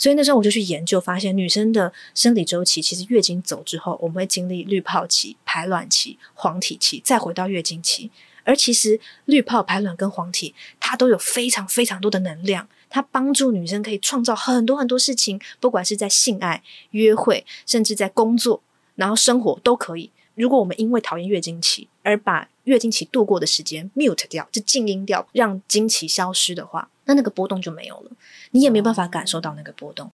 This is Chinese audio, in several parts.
所以那时候我就去研究，发现女生的生理周期其实月经走之后，我们会经历滤泡期、排卵期、黄体期，再回到月经期。而其实滤泡、排卵跟黄体，它都有非常非常多的能量，它帮助女生可以创造很多很多事情，不管是在性爱、约会，甚至在工作，然后生活都可以。如果我们因为讨厌月经期而把月经期度过的时间 mute 掉，就静音掉，让经期消失的话，那那个波动就没有了，你也没办法感受到那个波动。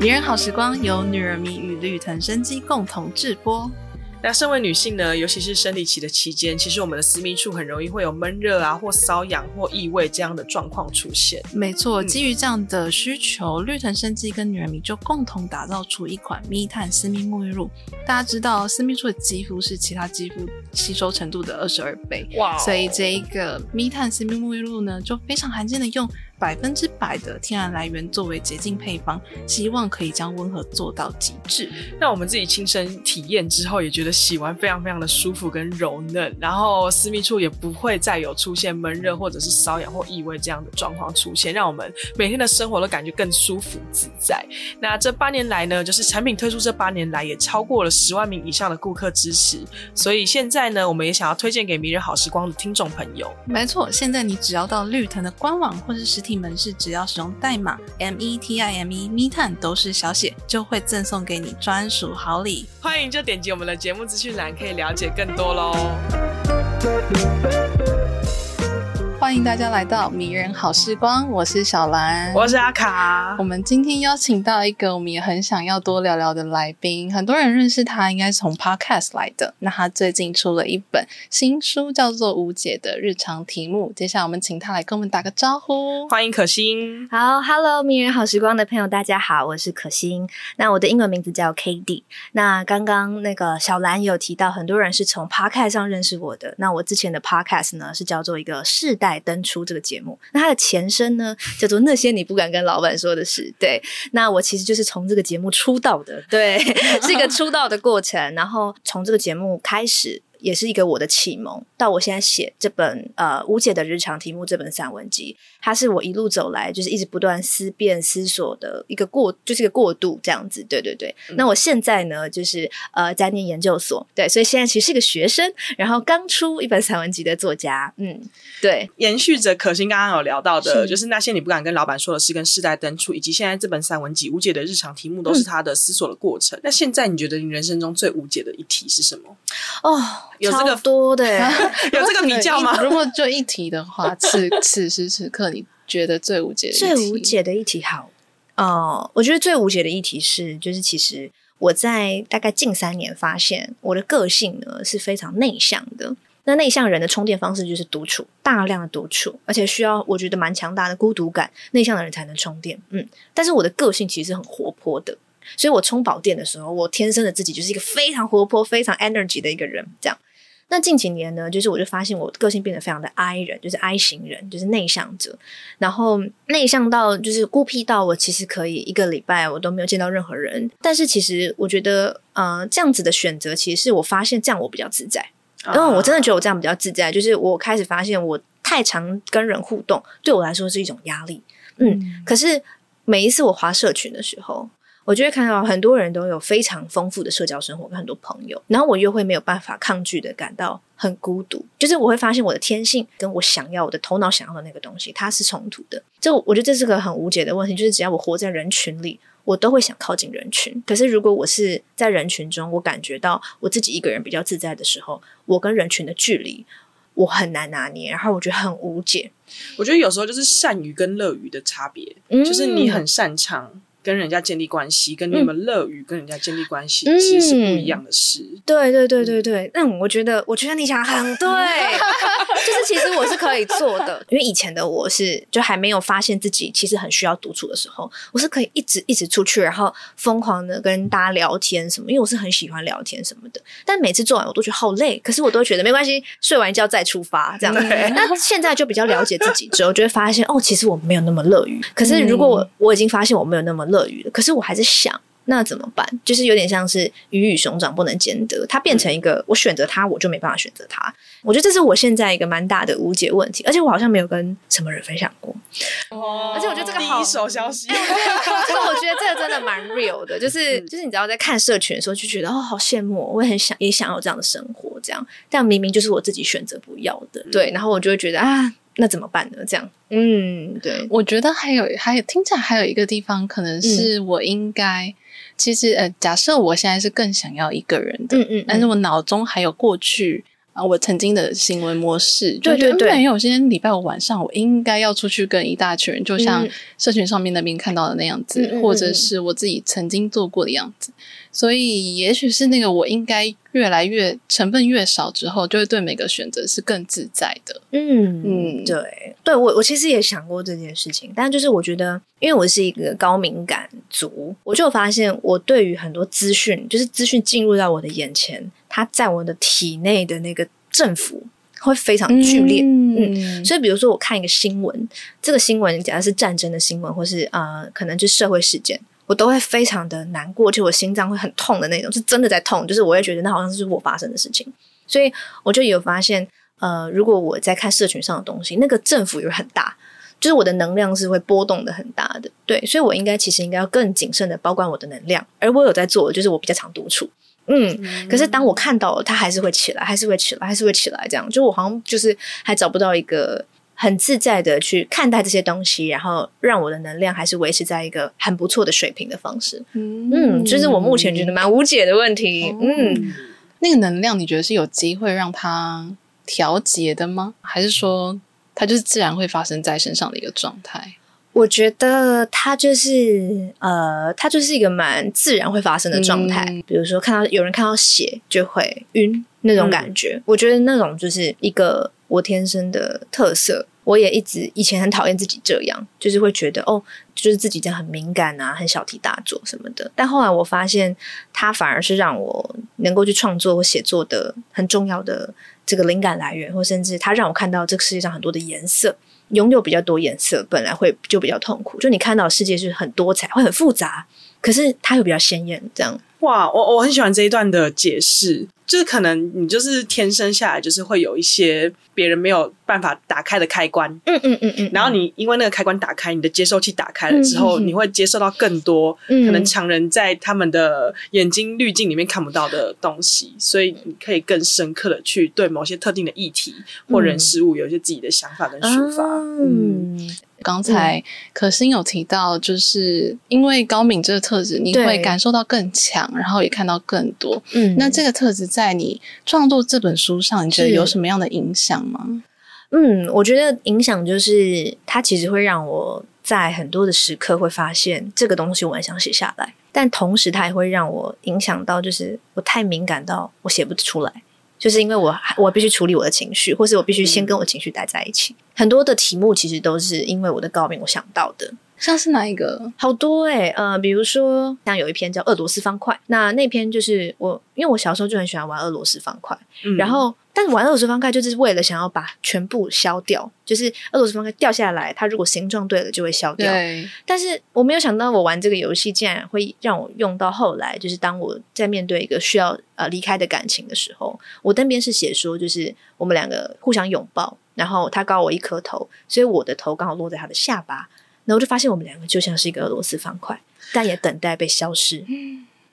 迷人好时光由女人迷与绿藤生机共同制播。那身为女性呢，尤其是生理期的期间，其实我们的私密处很容易会有闷热啊，或瘙痒或异味这样的状况出现。没错，基于这样的需求，绿藤生机跟女人迷就共同打造出一款密探私密沐浴露。大家知道，私密处的肌肤是其他肌肤吸收程度的二十二倍，哇所以这一个密探私密沐浴露呢，就非常罕见的用。百分之百的天然来源作为洁净配方，希望可以将温和做到极致。那我们自己亲身体验之后，也觉得洗完非常非常的舒服跟柔嫩，然后私密处也不会再有出现闷热或者是瘙痒或异味这样的状况出现，让我们每天的生活都感觉更舒服自在。那这八年来呢，就是产品推出这八年来，也超过了十万名以上的顾客支持，所以现在呢，我们也想要推荐给迷人好时光的听众朋友。没错，现在你只要到绿藤的官网或是实门市，只要使用代码 M E T I M E 密探都是小写，就会赠送给你专属好礼。欢迎就点击我们的节目资讯栏，可以了解更多喽。欢迎大家来到迷人好时光，我是小兰，我是阿卡。我们今天邀请到一个我们也很想要多聊聊的来宾，很多人认识他，应该是从 Podcast 来的。那他最近出了一本新书，叫做《无解的日常题目》。接下来我们请他来跟我们打个招呼，欢迎可心。好，Hello，迷人好时光的朋友，大家好，我是可心。那我的英文名字叫 KD。那刚刚那个小兰有提到，很多人是从 Podcast 上认识我的。那我之前的 Podcast 呢，是叫做一个世代。登出这个节目，那它的前身呢，叫做那些你不敢跟老板说的事。对，那我其实就是从这个节目出道的，对，是一个出道的过程。然后从这个节目开始。也是一个我的启蒙，到我现在写这本呃无解的日常题目这本散文集，它是我一路走来就是一直不断思辨思索的一个过，就是一个过渡这样子。对对对。嗯、那我现在呢，就是呃在念研究所，对，所以现在其实是一个学生，然后刚出一本散文集的作家。嗯，对。延续着可心刚刚有聊到的，是就是那些你不敢跟老板说的事，跟世代登出，以及现在这本散文集无解的日常题目，都是他的思索的过程。嗯、那现在你觉得你人生中最无解的一题是什么？哦。有这个多的，有这个 比较吗？如果就一题的话，此 此时此刻你觉得最无解的一题？最无解的一题，好哦、呃，我觉得最无解的一题是，就是其实我在大概近三年发现，我的个性呢是非常内向的。那内向人的充电方式就是独处，大量的独处，而且需要我觉得蛮强大的孤独感，内向的人才能充电。嗯，但是我的个性其实很活泼的。所以我充饱电的时候，我天生的自己就是一个非常活泼、非常 energy 的一个人。这样，那近几年呢，就是我就发现我个性变得非常的 I 人，就是 I 型人，就是内向者。然后内向到就是孤僻到我其实可以一个礼拜我都没有见到任何人。但是其实我觉得，呃，这样子的选择其实是我发现这样我比较自在。因为我真的觉得我这样比较自在，就是我开始发现我太常跟人互动，对我来说是一种压力。嗯，嗯，可是每一次我划社群的时候。我就会看到很多人都有非常丰富的社交生活跟很多朋友，然后我又会没有办法抗拒的感到很孤独，就是我会发现我的天性跟我想要我的头脑想要的那个东西它是冲突的。这我觉得这是个很无解的问题，就是只要我活在人群里，我都会想靠近人群。可是如果我是在人群中，我感觉到我自己一个人比较自在的时候，我跟人群的距离我很难拿捏，然后我觉得很无解。我觉得有时候就是善于跟乐于的差别，嗯、就是你很擅长。跟人家建立关系，跟你们乐于跟人家建立关系，嗯、其实是不一样的事。对对对对对，那、嗯、我觉得，我觉得你想很对，就是其实我是可以做的，因为以前的我是就还没有发现自己其实很需要独处的时候，我是可以一直一直出去，然后疯狂的跟大家聊天什么，因为我是很喜欢聊天什么的。但每次做完我都觉得好累，可是我都觉得没关系，睡完一觉再出发这样。那现在就比较了解自己之后，就会发现哦，其实我没有那么乐于。可是如果我我已经发现我没有那么乐。乐于的，可是我还是想，那怎么办？就是有点像是鱼与熊掌不能兼得，它变成一个我选择它，我就没办法选择它。我觉得这是我现在一个蛮大的无解问题，而且我好像没有跟什么人分享过。哦，而且我觉得这个好第一手消息，哎、这个我觉得这个真的蛮 real 的，就是就是你知道在看社群的时候就觉得哦好羡慕，我也很想也想要这样的生活，这样，但明明就是我自己选择不要的，对，然后我就会觉得啊。那怎么办呢？这样，嗯，对，我觉得还有还有听起来还有一个地方，可能是我应该，嗯、其实呃，假设我现在是更想要一个人的，嗯嗯，嗯，但是我脑中还有过去啊，我曾经的行为模式，对对对，因为我今天礼拜五晚上我应该要出去跟一大群人，就像社群上面那边看到的那样子，嗯、或者是我自己曾经做过的样子。所以，也许是那个我应该越来越成分越少之后，就会对每个选择是更自在的。嗯嗯，对，对我我其实也想过这件事情，但就是我觉得，因为我是一个高敏感族，我就发现我对于很多资讯，就是资讯进入到我的眼前，它在我的体内的那个振幅会非常剧烈。嗯，嗯，所以比如说我看一个新闻，这个新闻假如是战争的新闻，或是呃，可能就是社会事件。我都会非常的难过，就我心脏会很痛的那种，是真的在痛，就是我会觉得那好像是我发生的事情，所以我就有发现，呃，如果我在看社群上的东西，那个振幅也很大，就是我的能量是会波动的很大的，对，所以我应该其实应该要更谨慎的保管我的能量，而我有在做，就是我比较常独处，嗯，嗯，可是当我看到了，它还是会起来，还是会起来，还是会起来，这样，就我好像就是还找不到一个。很自在的去看待这些东西，然后让我的能量还是维持在一个很不错的水平的方式。嗯，嗯，就是我目前觉得蛮无解的问题。嗯，嗯，那个能量你觉得是有机会让它调节的吗？还是说它就是自然会发生在身上的一个状态？我觉得它就是呃，它就是一个蛮自然会发生的状态。嗯，比如说看到有人看到血就会晕那种感觉，嗯，我觉得那种就是一个。我天生的特色，我也一直以前很讨厌自己这样，就是会觉得哦，就是自己这样很敏感啊，很小题大做什么的。但后来我发现，它反而是让我能够去创作或写作的很重要的这个灵感来源，或甚至它让我看到这个世界上很多的颜色。拥有比较多颜色，本来会就比较痛苦。就你看到世界是很多彩，会很复杂，可是它又比较鲜艳，这样。哇，我我很喜欢这一段的解释。就是可能你就是天生下来就是会有一些别人没有办法打开的开关，嗯嗯嗯嗯，然后你因为那个开关打开，你的接收器打开了之后，嗯、你会接受到更多、嗯、可能常人在他们的眼睛滤镜里面看不到的东西，所以你可以更深刻的去对某些特定的议题或人事物有一些自己的想法跟抒发，嗯。嗯刚才可心有提到，就是因为高敏这个特质，你会感受到更强，然后也看到更多。嗯，那这个特质在你创作这本书上，你觉得有什么样的影响吗？嗯，我觉得影响就是它其实会让我在很多的时刻会发现这个东西，我很想写下来，但同时它也会让我影响到，就是我太敏感到我写不出来。就是因为我我必须处理我的情绪，或是我必须先跟我情绪待在一起。嗯。很多的题目其实都是因为我的高敏我想到的。像是哪一个？好多诶、欸、呃，比如说像有一篇叫《俄罗斯方块》，那那篇就是我，因为我小时候就很喜欢玩俄罗斯方块，嗯、然后但是玩俄罗斯方块就是为了想要把全部消掉，就是俄罗斯方块掉下来，它如果形状对了就会消掉。对。但是我没有想到，我玩这个游戏竟然会让我用到后来，就是当我在面对一个需要呃离开的感情的时候，我那边是写说，就是我们两个互相拥抱，然后他高我一颗头，所以我的头刚好落在他的下巴。然后就发现我们两个就像是一个俄罗斯方块，但也等待被消失。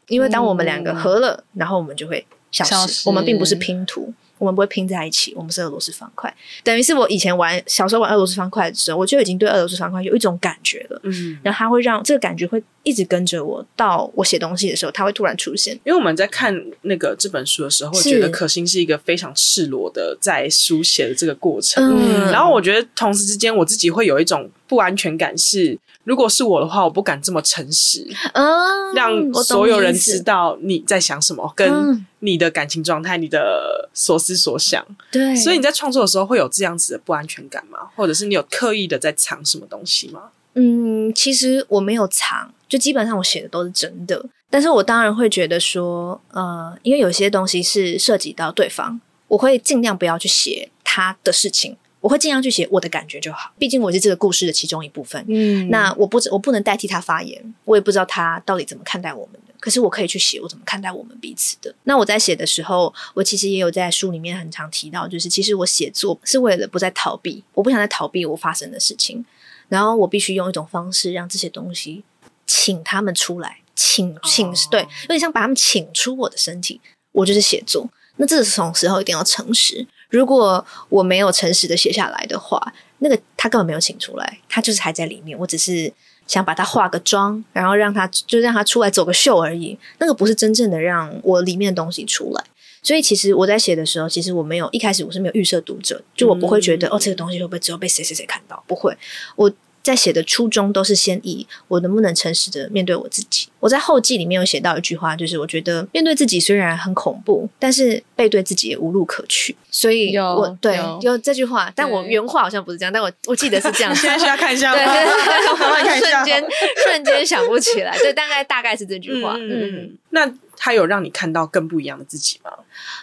因为当我们两个合了，嗯、然后我们就会消失，消失。我们并不是拼图。我们不会拼在一起，我们是俄罗斯方块，等于是我以前玩小时候玩俄罗斯方块的时候，我就已经对俄罗斯方块有一种感觉了。嗯，然后它会让这个感觉会一直跟着我，到我写东西的时候，它会突然出现。因为我们在看那个这本书的时候，觉得可心是一个非常赤裸的在书写的这个过程。嗯，然后我觉得同时之间，我自己会有一种不安全感是。如果是我的话，我不敢这么诚实，嗯，让所有人知道你在想什么，跟你的感情状态，你的所思所想。对，所以你在创作的时候会有这样子的不安全感吗？或者是你有刻意的在藏什么东西吗？嗯，其实我没有藏，就基本上我写的都是真的。但是我当然会觉得说，呃，因为有些东西是涉及到对方，我会尽量不要去写他的事情。我会尽量去写我的感觉就好，毕竟我是这个故事的其中一部分。嗯，那我不我不能代替他发言，我也不知道他到底怎么看待我们的。可是我可以去写我怎么看待我们彼此的。那我在写的时候，我其实也有在书里面很常提到，就是其实我写作是为了不再逃避，我不想再逃避我发生的事情，然后我必须用一种方式让这些东西请他们出来，请请、oh. 对，有点像把他们请出我的身体。我就是写作，那这种时候一定要诚实。如果我没有诚实的写下来的话，那个他根本没有请出来，他就是还在里面。我只是。想把他化个妆，然后让他就让他出来走个秀而已。那个不是真正的让我里面的东西出来。所以其实我在写的时候，其实我没有一开始我是没有预设读者，就我不会觉得、嗯、哦，这个东西会不会只有被谁谁谁看到？不会，我。在写的初衷都是先以我能不能诚实的面对我自己。我在后记里面有写到一句话，就是我觉得面对自己虽然很恐怖，但是背对自己也无路可去。所以我，我对有，有这句话，但我原话好像不是这样，但我我记得是这样。现在需要看一下吗？对，对，对，瞬间瞬间想不起来。对，大概大概是这句话。嗯，嗯那。他有让你看到更不一样的自己吗？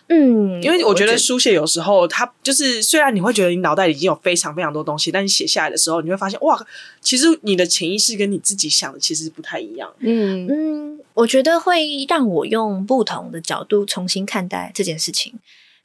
嗯，因为我觉得书写有时候，它就是虽然你会觉得你脑袋里已经有非常非常多东西，但你写下来的时候，你会发现哇，其实你的潜意识跟你自己想的其实不太一样。嗯嗯，我觉得会让我用不同的角度重新看待这件事情。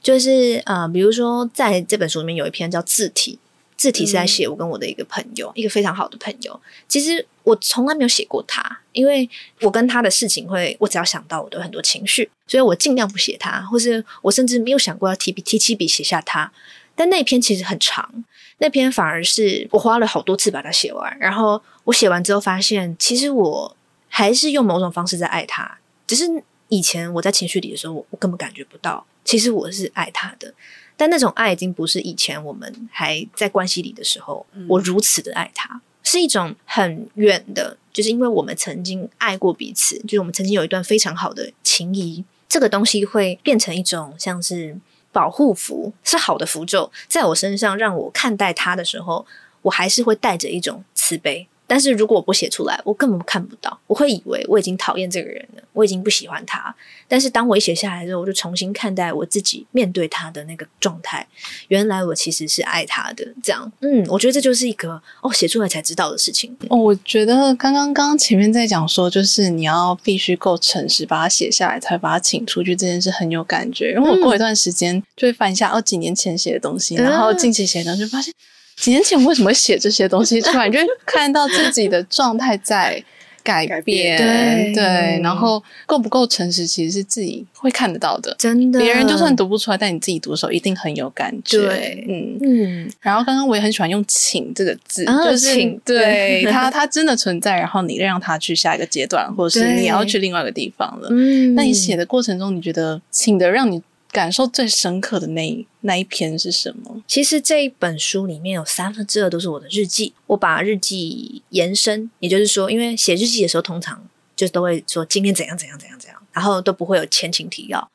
就是呃，比如说在这本书里面有一篇叫字体。字体是在写我跟我的一个朋友，嗯，一个非常好的朋友。其实我从来没有写过他，因为我跟他的事情会，我只要想到我的很多情绪，所以我尽量不写他，或是我甚至没有想过要提笔提起笔写下他。但那篇其实很长，那篇反而是我花了好多次把它写完。然后我写完之后发现，其实我还是用某种方式在爱他，只是以前我在情绪里的时候，我根本感觉不到，其实我是爱他的。但那种爱已经不是以前我们还在关系里的时候，嗯，我如此的爱他，是一种很远的，就是因为我们曾经爱过彼此，就是我们曾经有一段非常好的情谊，这个东西会变成一种像是保护符，是好的符咒，在我身上让我看待他的时候，我还是会带着一种慈悲。但是如果我不写出来，我根本看不到。我会以为我已经讨厌这个人了，我已经不喜欢他。但是当我一写下来之后，我就重新看待我自己面对他的那个状态。原来我其实是爱他的。这样，嗯，我觉得这就是一个哦，写出来才知道的事情。哦，我觉得刚刚刚刚前面在讲说，就是你要必须够诚实，把它写下来，才把它请出去，这件事很有感觉。因为我过一段时间就会翻一下哦，几年前写的东西，然后近期写的，就发现。几年前为什么会写这些东西出来？你就看到自己的状态在改变，对对，然后够不够诚实，其实是自己会看得到的。真的，别人就算读不出来，但你自己读的时候一定很有感觉。对，嗯嗯。然后刚刚我也很喜欢用“请”这个字，啊、就是请对它，它真的存在。然后你让它去下一个阶段，或者是你要去另外一个地方了。嗯，那你写的过程中，你觉得请的让你感受最深刻的那那一篇是什么？其实这一本书里面有三分之二都是我的日记。我把日记延伸，也就是说，因为写日记的时候，通常就都会说今天怎样怎样怎样怎样，然后都不会有前情提要。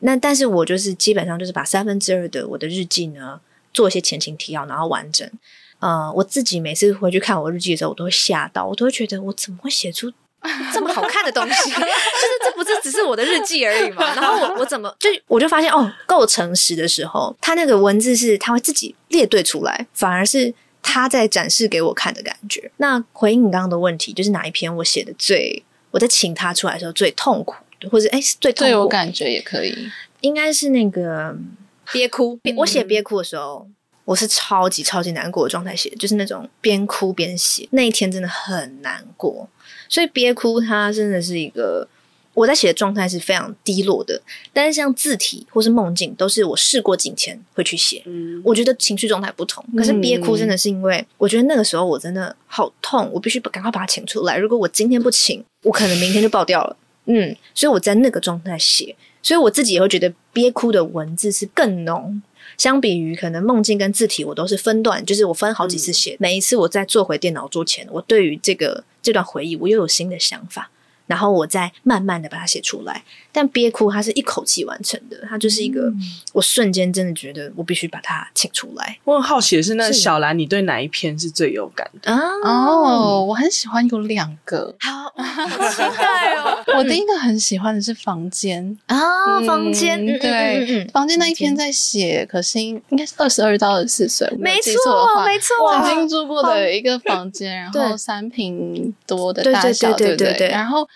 那但是我就是基本上就是把三分之二的我的日记呢做一些前情提要，然后完整。呃，我自己每次回去看我日记的时候，我都会吓到，我都会觉得我怎么会写出。这么好看的东西，就是这不是只是我的日记而已嘛？然后我我怎么就我就发现哦，够诚实的时候，他那个文字是他会自己列队出来，反而是他在展示给我看的感觉。那回应你刚刚的问题，就是哪一篇我写的最我在请他出来的时候最痛苦，或者哎最痛苦最有感觉也可以，应该是那个憋哭。憋我写憋哭的时候。我是超级超级难过的状态写，就是那种边哭边写，那一天真的很难过，所以憋哭它真的是一个我在写的状态是非常低落的。但是像字体或是梦境，都是我试过境迁会去写。嗯，我觉得情绪状态不同。可是憋哭真的是因为我觉得那个时候我真的好痛，我必须赶快把它请出来。如果我今天不请，我可能明天就爆掉了。嗯，所以我在那个状态写，所以我自己也会觉得憋哭的文字是更浓。相比于可能梦境跟字体，我都是分段，就是我分好几次写。嗯、每一次我在坐回电脑桌前，我对于这个这段回忆，我又有新的想法。然后我再慢慢的把它写出来，但憋哭它是一口气完成的，它就是一个、嗯、我瞬间真的觉得我必须把它请出来。我很好奇的是，那小兰，你对哪一篇是最有感的？啊哦，我很喜欢有两个，好，好期待哦。我第一个很喜欢的是房间啊、哦，房间、嗯，对，嗯嗯嗯、房间那一篇在写，可是应该是二十二到二十四岁，没错，没错，曾经住过的一个房间，然后三平多的大小，对对对对，对，然后。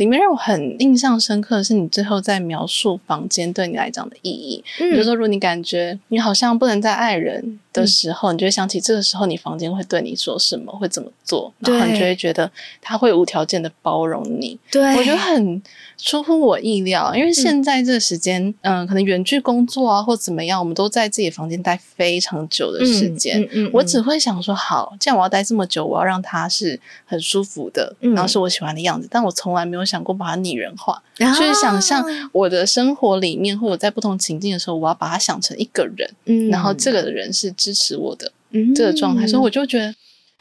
里面让我很印象深刻的是你最后在描述房间对你来讲的意义。嗯，比如说，如果你感觉你好像不能再爱人的时候，嗯、你就会想起这个时候你房间会对你说什么，会怎么做，然后你就会觉得他会无条件的包容你。对，我觉得很出乎我意料，因为现在这个时间，嗯、呃，可能远距工作啊或怎么样，我们都在自己房间待非常久的时间。我只会想说，好，既然我要待这么久，我要让他是很舒服的，然后是我喜欢的样子，但我从来没有想过把它拟人化，啊、就是想象我的生活里面，或者在不同情境的时候，我要把它想成一个人，嗯，然后这个人是支持我的、嗯、这个状态，所以我就觉得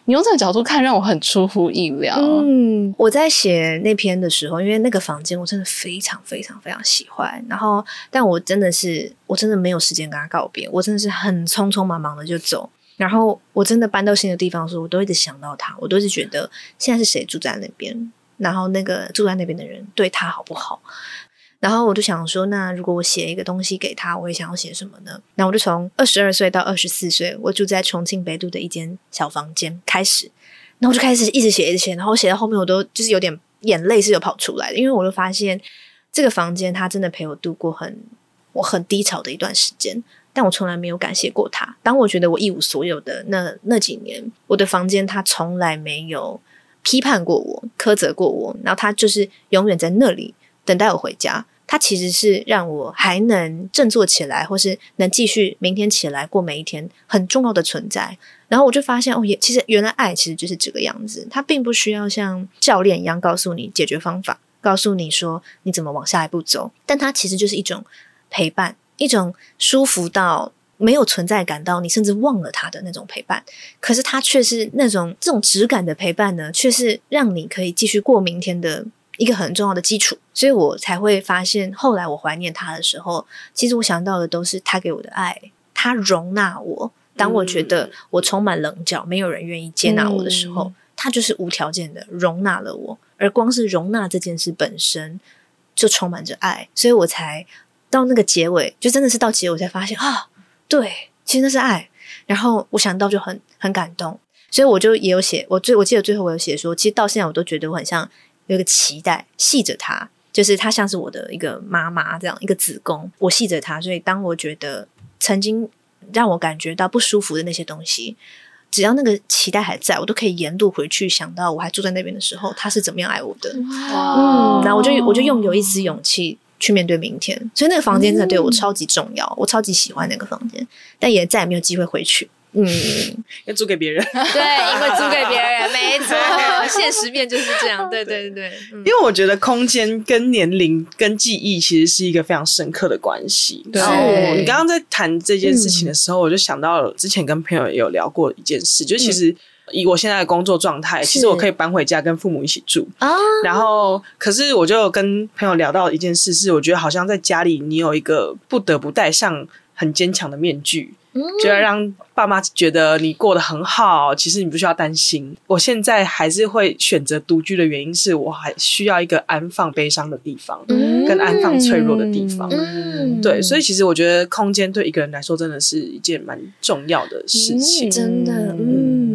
你用这个角度看，让我很出乎意料。嗯，我在写那篇的时候，因为那个房间我真的非常非常非常喜欢，然后但我真的是我真的没有时间跟他告别，我真的是很匆匆忙忙的就走，然后我真的搬到新的地方的时候，我都一直想到他，我都一直觉得现在是谁住在那边。然后那个住在那边的人对他好不好？然后我就想说，那如果我写一个东西给他，我会想要写什么呢？那我就从二十二岁到二十四岁，我住在重庆北渡的一间小房间开始，然后我就开始一直写一直写，然后写到后面我都就是有点眼泪是有跑出来的，因为我就发现这个房间他真的陪我度过很我很低潮的一段时间，但我从来没有感谢过他。当我觉得我一无所有的那那几年，我的房间他从来没有。批判过我，苛责过我，然后他就是永远在那里等待我回家。他其实是让我还能振作起来，或是能继续明天起来过每一天很重要的存在。然后我就发现，哦，也其实原来爱其实就是这个样子。它并不需要像教练一样告诉你解决方法，告诉你说你怎么往下一步走，但它其实就是一种陪伴，一种舒服到。没有存在感到你甚至忘了他的那种陪伴，可是他却是那种这种质感的陪伴呢，却是让你可以继续过明天的一个很重要的基础。所以我才会发现，后来我怀念他的时候，其实我想到的都是他给我的爱，他容纳我。当我觉得我充满棱角，没有人愿意接纳我的时候，嗯、他就是无条件的容纳了我。而光是容纳这件事本身，就充满着爱。所以我才到那个结尾，就真的是到结尾才发现啊。对，其实那是爱。然后我想到就很很感动，所以我就也有写。我最我记得最后我有写说，其实到现在我都觉得我很像有一个脐带系着他，就是他像是我的一个妈妈这样一个子宫，我系着他。所以当我觉得曾经让我感觉到不舒服的那些东西，只要那个期待还在，我都可以沿路回去想到我还住在那边的时候，他是怎么样爱我的。嗯，然后我就我就用有一丝勇气。去面对明天，所以那个房间真的对我超级重要，嗯、我超级喜欢那个房间，但也再也没有机会回去。嗯，要租给别人。对，因为租给别人，没 错，现实面就是这样。对对对对，嗯、因为我觉得空间跟年龄跟记忆其实是一个非常深刻的关系。对，你刚刚在谈这件事情的时候，嗯、我就想到了之前跟朋友有聊过一件事，就其实。以我现在的工作状态，其实我可以搬回家跟父母一起住。啊，然后可是我就跟朋友聊到一件事，是我觉得好像在家里你有一个不得不戴上很坚强的面具，嗯，就要让爸妈觉得你过得很好，其实你不需要担心。我现在还是会选择独居的原因是我还需要一个安放悲伤的地方，嗯，跟安放脆弱的地方。嗯，对，所以其实我觉得空间对一个人来说真的是一件蛮重要的事情，嗯，真的，嗯。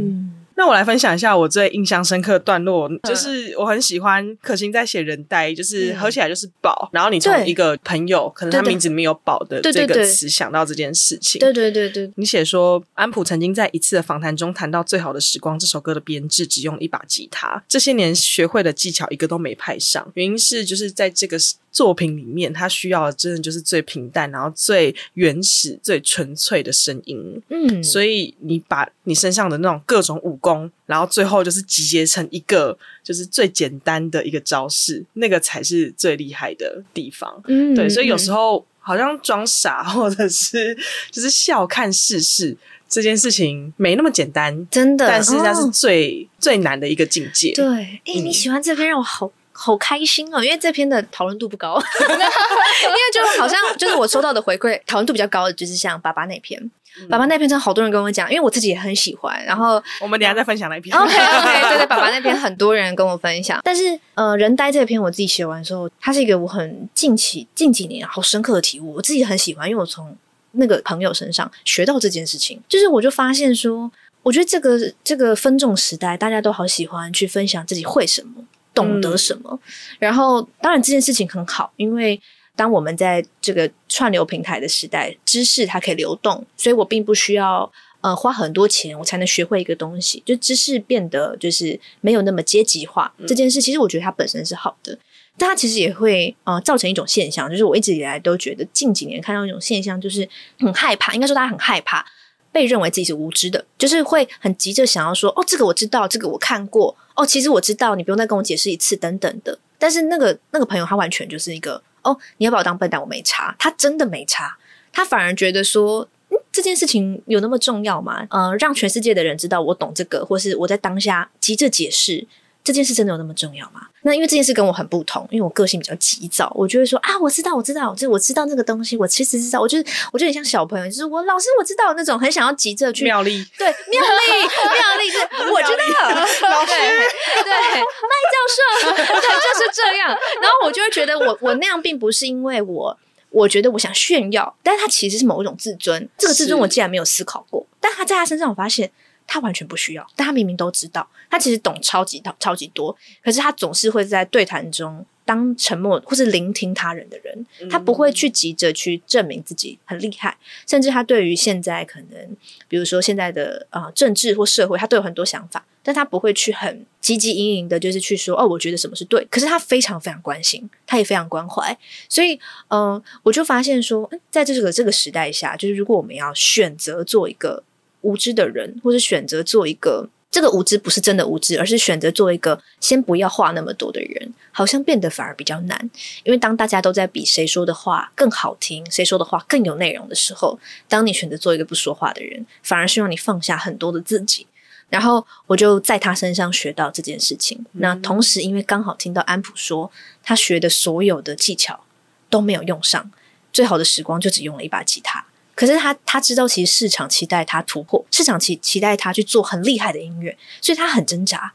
那我来分享一下我最印象深刻的段落，就是我很喜欢可心在写人呆，就是合起来就是宝。然后你从一个朋友，可能他名字里面有宝的这个词想到这件事情。对对对对，你写说安普曾经在一次的访谈中谈到《最好的时光》这首歌的编制只用一把吉他，这些年学会的技巧一个都没派上，原因是就是在这个。作品里面，他需要的真的就是最平淡，然后最原始、最纯粹的声音。嗯，所以你把你身上的那种各种武功，然后最后就是集结成一个，就是最简单的一个招式，那个才是最厉害的地方。嗯，对，所以有时候好像装傻，或者是就是笑看世事这件事情没那么简单，真的，但是那是最、哦、最难的一个境界。对，哎、欸，你喜欢这篇让我好。好开心哦，因为这篇的讨论度不高，因为就好像就是我收到的回馈，讨论度比较高的就是像爸爸那篇，嗯、爸爸那篇真的好多人跟我讲，因为我自己也很喜欢。然后我们等下再分享那篇。OK OK，对对，爸爸那篇很多人跟我分享，但是呃，人呆这篇我自己写完之后，它是一个我很近期近几年好深刻的体悟，我自己很喜欢，因为我从那个朋友身上学到这件事情，就是我就发现说，我觉得这个这个分众时代，大家都好喜欢去分享自己会什么。懂得什么。嗯、然后，当然这件事情很好，因为当我们在这个串流平台的时代，知识它可以流动，所以我并不需要呃花很多钱，我才能学会一个东西。就知识变得就是没有那么阶级化，嗯、这件事其实我觉得它本身是好的。但它其实也会呃造成一种现象，就是我一直以来都觉得近几年看到一种现象，就是很害怕，应该说大家很害怕被认为自己是无知的，就是会很急着想要说哦，这个我知道，这个我看过，哦，其实我知道，你不用再跟我解释一次等等的。但是那个那个朋友他完全就是一个哦，你要把我当笨蛋，我没差，他真的没差，他反而觉得说，嗯，这件事情有那么重要吗？呃，让全世界的人知道我懂这个，或是我在当下急着解释。这件事真的有那么重要吗？那因为这件事跟我很不同，因为我个性比较急躁，我就会说啊，我知道，我知道，就我知道那个东西，我其实知道，我就是我就很像小朋友，就是我老师我知道那种很想要急着去妙丽，对妙丽妙丽是 我知道。老师对麦教授。对就是这样，然后我就会觉得我我那样并不是因为我我觉得我想炫耀，但是他其实是某一种自尊，这个自尊我竟然没有思考过，但他在他身上我发现。他完全不需要，但他明明都知道，他其实懂超级超级多，可是他总是会在对谈中当沉默或是聆听他人的人，他不会去急着去证明自己很厉害，甚至他对于现在可能，比如说现在的啊、呃、政治或社会，他都有很多想法，但他不会去很积极营营的，就是去说哦，我觉得什么是对，可是他非常非常关心，他也非常关怀，所以嗯、呃，我就发现说，在这个这个时代下，就是如果我们要选择做一个。无知的人，或是选择做一个这个无知不是真的无知，而是选择做一个先不要话那么多的人，好像变得反而比较难。因为当大家都在比谁说的话更好听，谁说的话更有内容的时候，当你选择做一个不说话的人，反而是让你放下很多的自己。然后我就在他身上学到这件事情。嗯、那同时，因为刚好听到安普说，他学的所有的技巧都没有用上，最好的时光就只用了一把吉他。可是他他知道，其实市场期待他突破，市场期期待他去做很厉害的音乐，所以他很挣扎。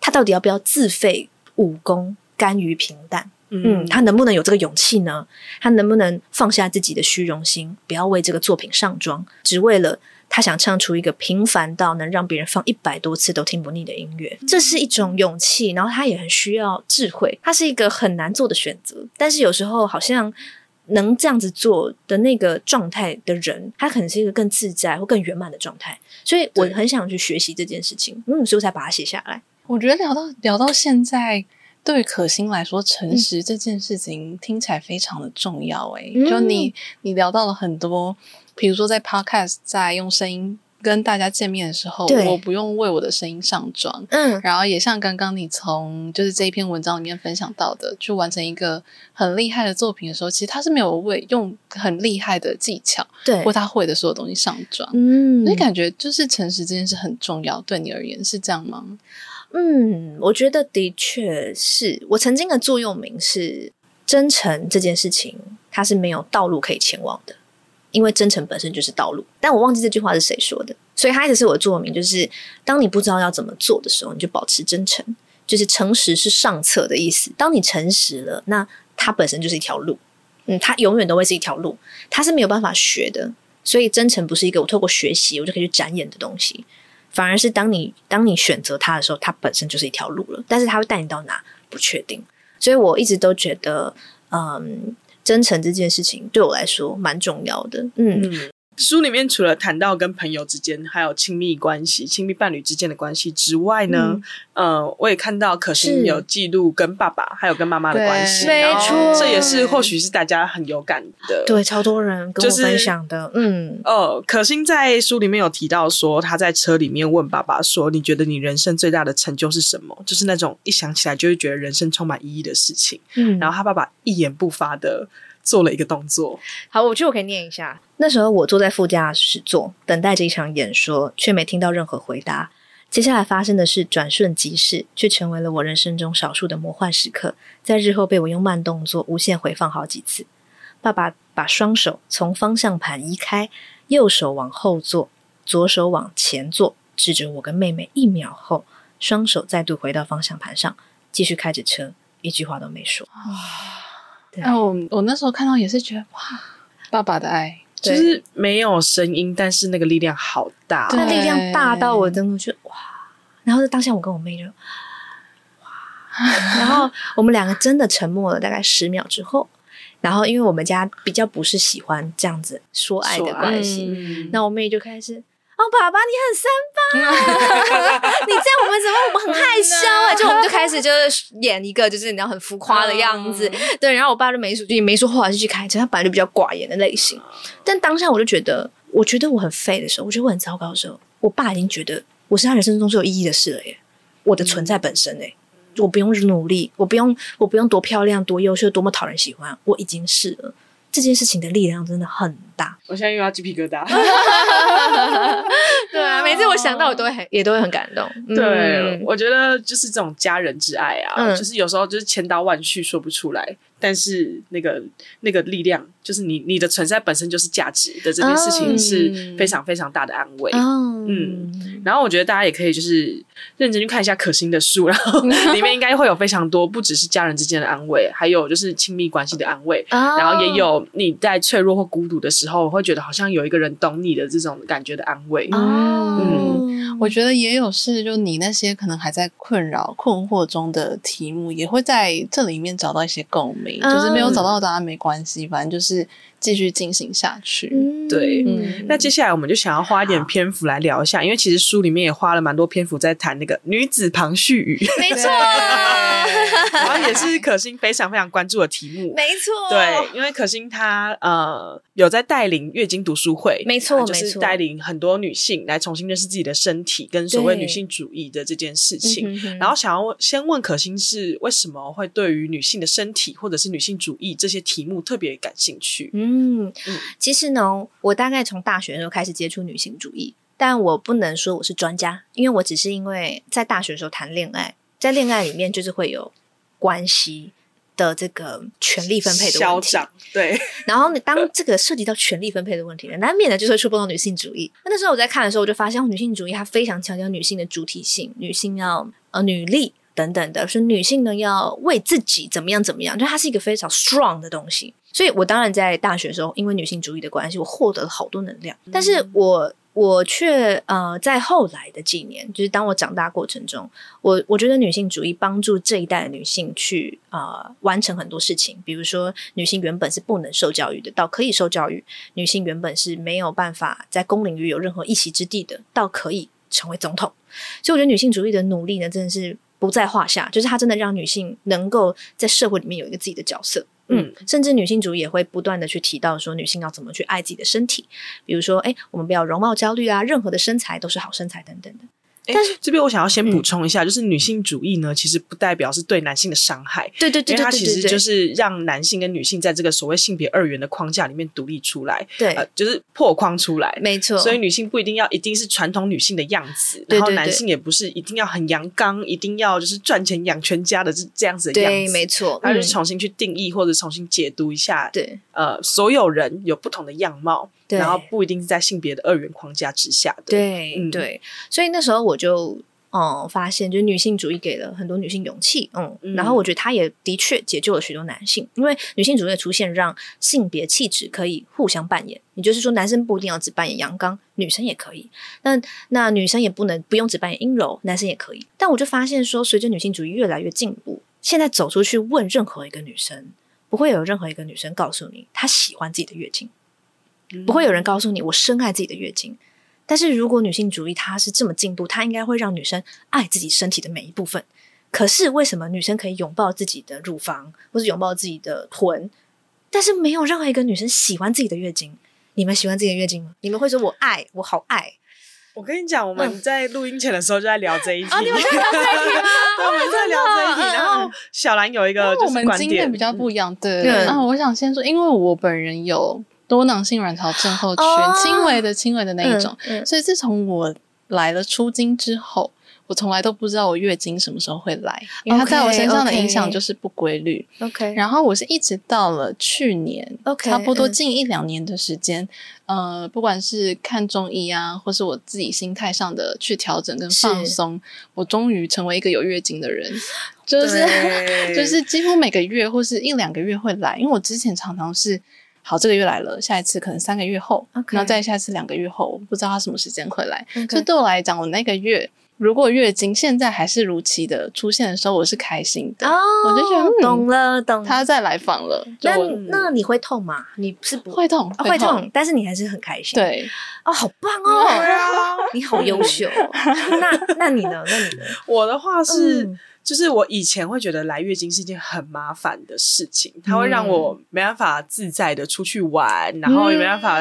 他到底要不要自废武功，甘于平淡？嗯，嗯，他能不能有这个勇气呢？他能不能放下自己的虚荣心，不要为这个作品上妆，只为了他想唱出一个平凡到能让别人放一百多次都听不腻的音乐？这是一种勇气，然后他也很需要智慧。他是一个很难做的选择，但是有时候好像。能这样子做的那个状态的人，他可能是一个更自在或更圆满的状态，所以我很想去学习这件事情，嗯，所以我才把它写下来。我觉得聊到聊到现在，对于可心来说，诚实这件事情听起来非常的重要，欸。诶、嗯，就你你聊到了很多，比如说在 Podcast 在用声音。跟大家见面的时候，我不用为我的声音上妆，嗯，然后也像刚刚你从就是这一篇文章里面分享到的，去完成一个很厉害的作品的时候，其实他是没有为用很厉害的技巧，对，或他会的所有东西上妆，嗯，所以感觉就是诚实这件事很重要，对你而言是这样吗？嗯，我觉得的确是我曾经的座右铭是真诚这件事情，它是没有道路可以前往的。因为真诚本身就是道路，但我忘记这句话是谁说的，所以它一直是我的座右铭，就是当你不知道要怎么做的时候，你就保持真诚，就是诚实是上策的意思。当你诚实了，那它本身就是一条路，嗯，它永远都会是一条路，它是没有办法学的。所以真诚不是一个我透过学习我就可以去展演的东西，反而是当你当你选择它的时候，它本身就是一条路了。但是它会带你到哪不确定，所以我一直都觉得，嗯。真诚这件事情对我来说蛮重要的。嗯，书里面除了谈到跟朋友之间还有亲密关系、亲密伴侣之间的关系之外呢，嗯、呃，我也看到可心有记录跟爸爸还有跟妈妈的关系，没错，这也是或许是大家很有感的。对，超多人跟我分享的。就是、嗯，呃，可心在书里面有提到说，他在车里面问爸爸说：“你觉得你人生最大的成就是什么？”就是那种一想起来就会觉得人生充满意义的事情。嗯，然后他爸爸一言不发的。做了一个动作，好，我觉得我可以念一下。那时候我坐在副驾驶座，等待着一场演说，却没听到任何回答。接下来发生的事转瞬即逝，却成为了我人生中少数的魔幻时刻，在日后被我用慢动作无限回放好几次。爸爸把双手从方向盘移开，右手往后坐，左手往前坐，指着我跟妹妹。一秒后，双手再度回到方向盘上，继续开着车，一句话都没说。对啊，我我那时候看到也是觉得哇，爸爸的爱就是没有声音，但是那个力量好大，那力量大到我真的觉得哇。然后当下，我跟我妹就哇，然后我们两个真的沉默了大概十秒之后，然后因为我们家比较不是喜欢这样子说爱的关系，嗯、那我妹就开始。哦，爸爸，你很三八，你这样我们怎么我们很害羞啊？就我们就开始就是演一个就是你知道很浮夸的样子，对。然后我爸就没说，也没说话，就去开车。他本来就比较寡言的类型，但当下我就觉得，我觉得我很废的时候，我觉得我很糟糕的时候，我爸已经觉得我是他人生中最有意义的事了耶。我的存在本身哎，我不用努力，我不用，我不用多漂亮、多优秀、多么讨人喜欢，我已经是了。这件事情的力量真的很大，我现在又要鸡皮疙瘩。对啊，每次我想到，我都会很，也都会很感动。对，嗯、我觉得就是这种家人之爱啊，嗯、就是有时候就是千刀万绪说不出来，但是那个那个力量，就是你你的存在本身就是价值的这件事情，是非常非常大的安慰。嗯。嗯然后我觉得大家也可以就是认真去看一下可心的书，然后 里面应该会有非常多，不只是家人之间的安慰，还有就是亲密关系的安慰，然后也有你在脆弱或孤独的时候，会觉得好像有一个人懂你的这种感觉的安慰。嗯，我觉得也有是，就你那些可能还在困扰、困惑中的题目，也会在这里面找到一些共鸣。就是没有找到答案没关系，反正就是。继续进行下去，嗯、对。嗯、那接下来我们就想要花一点篇幅来聊一下，因为其实书里面也花了蛮多篇幅在谈那个女子旁絮语，没错。然后也是可心非常非常关注的题目，没错。对，因为可心她呃有在带领月经读书会，没错，就是带领很多女性来重新认识自己的身体跟所谓女性主义的这件事情。对然后想要先问可心是为什么会对于女性的身体或者是女性主义这些题目特别感兴趣？嗯。嗯，其实呢，我大概从大学的时候开始接触女性主义，但我不能说我是专家，因为我只是因为在大学的时候谈恋爱，在恋爱里面就是会有关系的这个权力分配的问题，对。然后当这个涉及到权力分配的问题呢，难免的就是会触碰到女性主义。那那时候我在看的时候，我就发现女性主义它非常强调女性的主体性，女性要呃女力。等等的，是女性呢要为自己怎么样怎么样，就它是一个非常 strong 的东西。所以我当然在大学的时候，因为女性主义的关系，我获得了好多能量。但是我我却呃，在后来的几年，就是当我长大过程中，我我觉得女性主义帮助这一代的女性去啊、呃、完成很多事情。比如说，女性原本是不能受教育的，到可以受教育；女性原本是没有办法在公领域有任何一席之地的，到可以成为总统。所以我觉得女性主义的努力呢，真的是。不在话下，就是他真的让女性能够在社会里面有一个自己的角色，嗯，甚至女性主义也会不断的去提到说，女性要怎么去爱自己的身体，比如说，哎，我们不要容貌焦虑啊，任何的身材都是好身材等等的。但是这边我想要先补充一下，嗯、就是女性主义呢，其实不代表是对男性的伤害。对对对，对，对，对，对，对，因为它其实就是让男性跟女性在这个所谓性别二元的框架里面独立出来，对，呃，就是破框出来。没错，所以女性不一定要一定是传统女性的样子，然后男性也不是一定要很阳刚，一定要就是赚钱养全家的这这样子的样子。对，没错，他就重新去定义或者重新解读一下。对，呃，所有人有不同的样貌。对然后不一定是在性别的二元框架之下的。对，嗯，对，所以那时候我就嗯发现，就是女性主义给了很多女性勇气，嗯，嗯然后我觉得它也的确解救了许多男性，因为女性主义的出现让性别气质可以互相扮演，也就是说，男生不一定要只扮演阳刚，女生也可以，那那女生也不能不用只扮演阴柔，男生也可以。但我就发现说，随着女性主义越来越进步，现在走出去问任何一个女生，不会有任何一个女生告诉你她喜欢自己的月经。不会有人告诉你我深爱自己的月经，但是如果女性主义它是这么进步，它应该会让女生爱自己身体的每一部分。可是为什么女生可以拥抱自己的乳房，或者拥抱自己的臀，但是没有任何一个女生喜欢自己的月经？你们喜欢自己的月经吗？你们会说我爱，我好爱。我跟你讲，我们在录音前的时候就在聊这一题。啊，你们在聊这一题吗？对，我们在聊这一题。然后小兰有一个就是观点，我们经验比较不一样。对，然后我想先说，因为我本人有。多囊性卵巢症候群，轻微的、轻微的那一种，嗯嗯、所以自从我来了出经之后，我从来都不知道我月经什么时候会来，因为它在我身上的影响就是不规律。OK，然后我是一直到了去年，OK，差不多近一两年的时间，嗯、呃，不管是看中医啊，或是我自己心态上的去调整跟放松，我终于成为一个有月经的人，就是 就是几乎每个月或是一两个月会来，因为我之前常常是。好，这个月来了，下一次可能三个月后，Okay. 然后再下一次两个月后，我不知道他什么时间会来。所以.对我来讲，我那个月如果月经现在还是如期的出现的时候，我是开心的。哦，我就觉得、嗯、懂了，懂了。他再来访了，那那你会痛吗？你是不会痛，会痛，但是你还是很开心。对，哦，好棒哦，你好优秀。那那你呢？那你呢？我的话是。嗯就是我以前会觉得来月经是一件很麻烦的事情，它会让我没办法自在的出去玩，然后也没办法。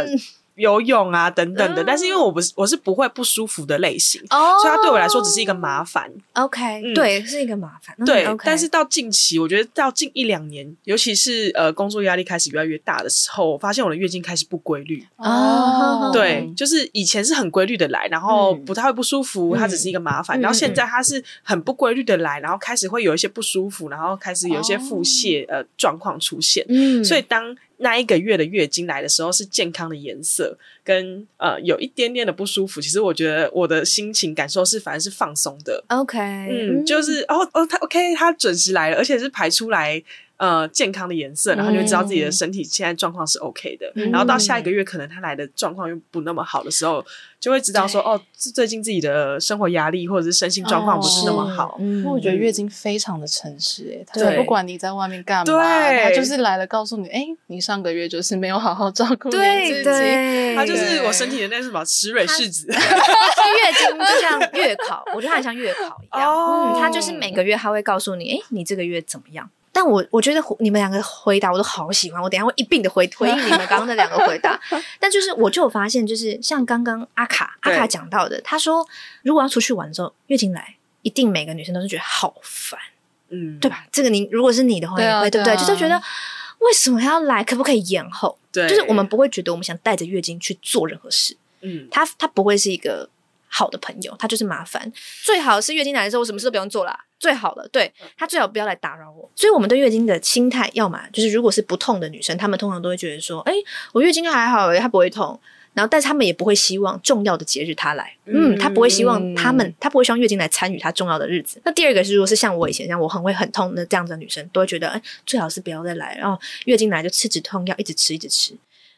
游泳啊，等等的，嗯、但是因为我不是我是不会不舒服的类型，哦、所以它对我来说只是一个麻烦。OK，、嗯、对，是一个麻烦。对，嗯 okay、但是到近期，我觉得到近一两年，尤其是呃工作压力开始越来越大的时候，我发现我的月经开始不规律。哦，对，就是以前是很规律的来，然后不太会不舒服，嗯、它只是一个麻烦。嗯、然后现在它是很不规律的来，然后开始会有一些不舒服，然后开始有一些腹泻、哦、呃状况出现。嗯，所以当那一个月的月经来的时候是健康的颜色，跟呃有一点点的不舒服。其实我觉得我的心情感受是反而是放松的。OK，嗯，就是哦哦，他 OK，他准时来了，而且是排出来。呃，健康的颜色，然后就知道自己的身体现在状况是 OK 的。嗯、然后到下一个月，可能他来的状况又不那么好的时候，就会知道说，哦，最近自己的生活压力或者是身心状况不是那么好。因为我觉得月经非常的诚实、欸，诶、嗯，他不管你在外面干嘛，对他就是来了告诉你，哎、欸，你上个月就是没有好好照顾你自己。他就是我身体的那是什么石蕊试纸。月经就像月考，我觉得它很像月考一样。哦、嗯，他就是每个月它会告诉你，哎、欸，你这个月怎么样？但我我觉得你们两个回答我都好喜欢，我等一下会一并的回回应你们刚刚那两个回答。但就是我就有发现，就是像刚刚阿卡阿卡讲到的，他说如果要出去玩的时候，月经来，一定每个女生都是觉得好烦，嗯，对吧？这个你如果是你的话，对啊，对不对？就是觉得为什么要来？可不可以延后？对，就是我们不会觉得我们想带着月经去做任何事，嗯，他他不会是一个好的朋友，他就是麻烦。最好是月经来的时候，我什么事都不用做啦。最好了，对，他最好不要来打扰我。所以，我们对月经的心态，要么就是如果是不痛的女生，她们通常都会觉得说：“哎，我月经还好，她不会痛。”然后，但是他们也不会希望重要的节日他来，嗯，他不会希望他们，他不会希望月经来参与他重要的日子。那第二个是，如果是像我以前这样，我很会很痛的这样子的女生，都会觉得：“哎，最好是不要再来。”然后月经来就吃止痛药，一直吃，一直吃。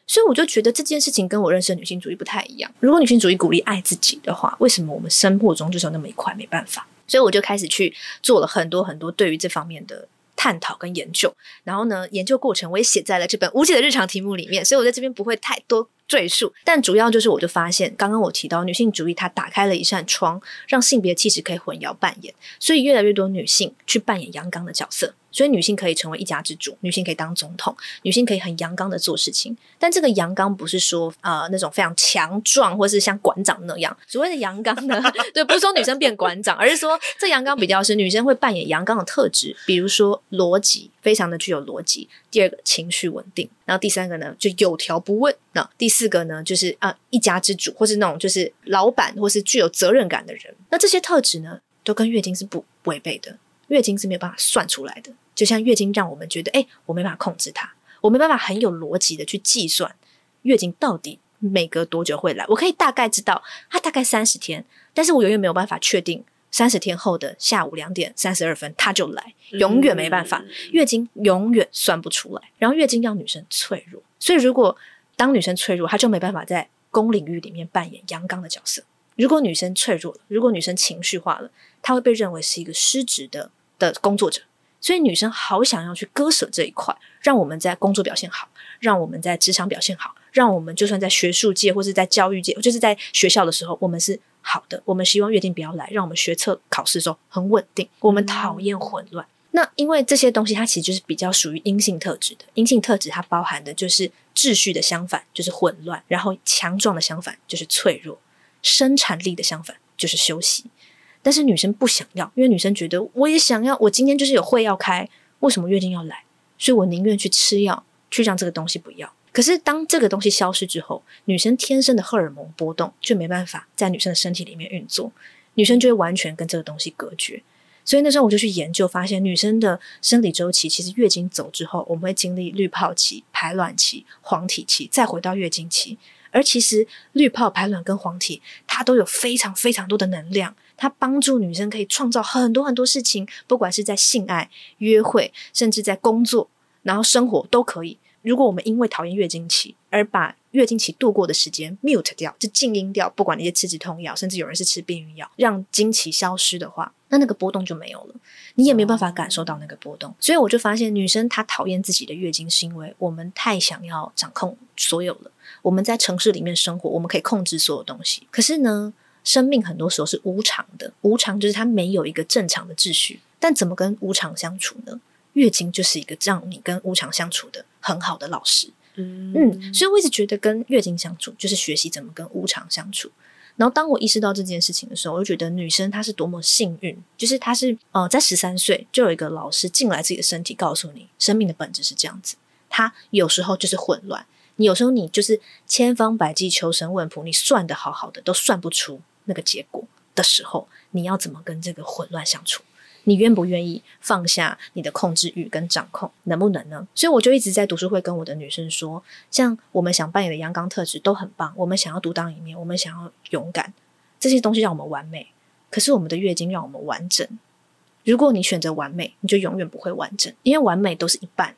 所以我就觉得这件事情跟我认识的女性主义不太一样。如果女性主义鼓励爱自己的话，为什么我们生活中就是有那么一块没办法？所以我就开始去做了很多很多对于这方面的探讨跟研究，然后呢，研究过程我也写在了这本无解的日常题目里面，所以我在这边不会太多赘述。但主要就是，我就发现，刚刚我提到女性主义，它打开了一扇窗，让性别气质可以混淆扮演，所以越来越多女性去扮演阳刚的角色。所以女性可以成为一家之主，女性可以当总统，女性可以很阳刚的做事情。但这个阳刚不是说呃那种非常强壮，或是像馆长那样。所谓的阳刚呢，对，不是说女生变馆长，而是说这阳刚比较是女生会扮演阳刚的特质，比如说逻辑非常的具有逻辑。第二个情绪稳定，然后第三个呢就有条不紊。那第四个呢就是啊、呃、一家之主，或是那种就是老板，或是具有责任感的人。那这些特质呢都跟月经是不违背的，月经是没有办法算出来的。就像月经让我们觉得，哎，我没办法控制它，我没办法很有逻辑的去计算月经到底每隔多久会来。我可以大概知道它大概三十天，但是我永远没有办法确定三十天后的下午两点三十二分它就来，永远没办法。月经永远算不出来。然后月经让女生脆弱，所以如果当女生脆弱，她就没办法在公领域里面扮演阳刚的角色。如果女生脆弱了，如果女生情绪化了，她会被认为是一个失职的的工作者。所以女生好想要去割舍这一块，让我们在工作表现好，让我们在职场表现好，让我们就算在学术界或是在教育界，就是在学校的时候，我们是好的。我们希望月经不要来，让我们学测考试的时候很稳定。我们讨厌混乱。那因为这些东西它其实就是比较属于阴性特质的。阴性特质它包含的就是秩序的相反就是混乱，然后强壮的相反就是脆弱，生产力的相反就是休息。但是女生不想要，因为女生觉得我也想要，我今天就是有会要开，为什么月经要来？所以我宁愿去吃药，去让这个东西不要。可是当这个东西消失之后，女生天生的荷尔蒙波动就没办法在女生的身体里面运作，女生就会完全跟这个东西隔绝。所以那时候我就去研究，发现女生的生理周期其实月经走之后，我们会经历滤泡期、排卵期、黄体期，再回到月经期。而其实滤泡、排卵跟黄体，它都有非常非常多的能量。它帮助女生可以创造很多很多事情，不管是在性爱、约会，甚至在工作，然后生活都可以。如果我们因为讨厌月经期而把月经期度过的时间 mute 掉，就静音掉，不管那些吃止痛药，甚至有人是吃避孕药，让经期消失的话，那那个波动就没有了，你也没有办法感受到那个波动。所以我就发现，女生她讨厌自己的月经，是因为我们太想要掌控所有了。我们在城市里面生活，我们可以控制所有东西。可是呢，生命很多时候是无常的，无常就是它没有一个正常的秩序。但怎么跟无常相处呢？月经就是一个让你跟无常相处的很好的老师。嗯嗯，所以我一直觉得跟月经相处就是学习怎么跟无常相处。然后当我意识到这件事情的时候，我就觉得女生她是多么幸运，就是她是呃，在十三岁就有一个老师进来自己的身体，告诉你生命的本质是这样子。它有时候就是混乱。你有时候你就是千方百计求神问卜，你算得好好的都算不出那个结果的时候，你要怎么跟这个混乱相处？你愿不愿意放下你的控制欲跟掌控？能不能呢？所以我就一直在读书会跟我的女生说，像我们想扮演的阳刚特质都很棒，我们想要独当一面，我们想要勇敢，这些东西让我们完美。可是我们的月经让我们完整。如果你选择完美，你就永远不会完整，因为完美都是一半。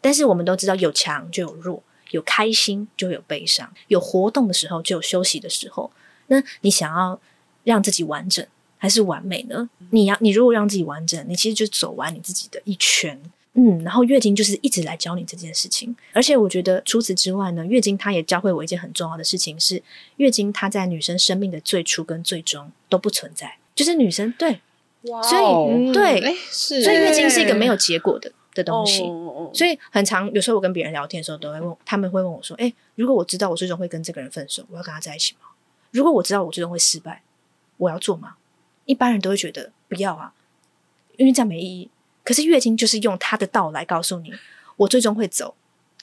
但是我们都知道，有强就有弱。有开心就有悲伤，有活动的时候就有休息的时候。那你想要让自己完整还是完美呢？你要你如果让自己完整，你其实就走完你自己的一圈。嗯，然后月经就是一直来教你这件事情。而且我觉得除此之外呢，月经它也教会我一件很重要的事情是，月经它在女生生命的最初跟最终都不存在，就是女生对，哇，所以对，所以月经是一个没有结果的。的东西，oh, oh. 所以很常。有时候我跟别人聊天的时候，都会问他们会问我说：“哎，如果我知道我最终会跟这个人分手，我要跟他在一起吗？如果我知道我最终会失败，我要做吗？”一般人都会觉得不要啊，因为这样没意义。可是月经就是用它的道来告诉你，我最终会走。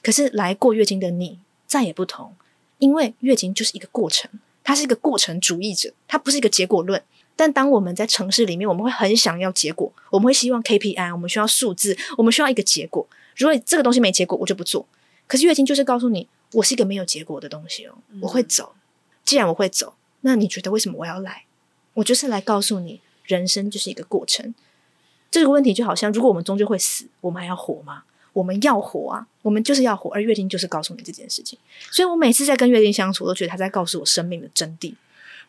可是来过月经的你再也不同，因为月经就是一个过程，它是一个过程主义者，它不是一个结果论。但当我们在城市里面，我们会很想要结果，我们会希望 KPI，我们需要数字，我们需要一个结果。如果这个东西没结果，我就不做。可是月经就是告诉你，我是一个没有结果的东西哦，我会走。既然我会走，那你觉得为什么我要来？我就是来告诉你，人生就是一个过程。这个问题就好像，如果我们终究会死，我们还要活吗？我们要活啊，我们就是要活。而月经就是告诉你这件事情。所以我每次在跟月经相处，我都觉得他在告诉我生命的真谛。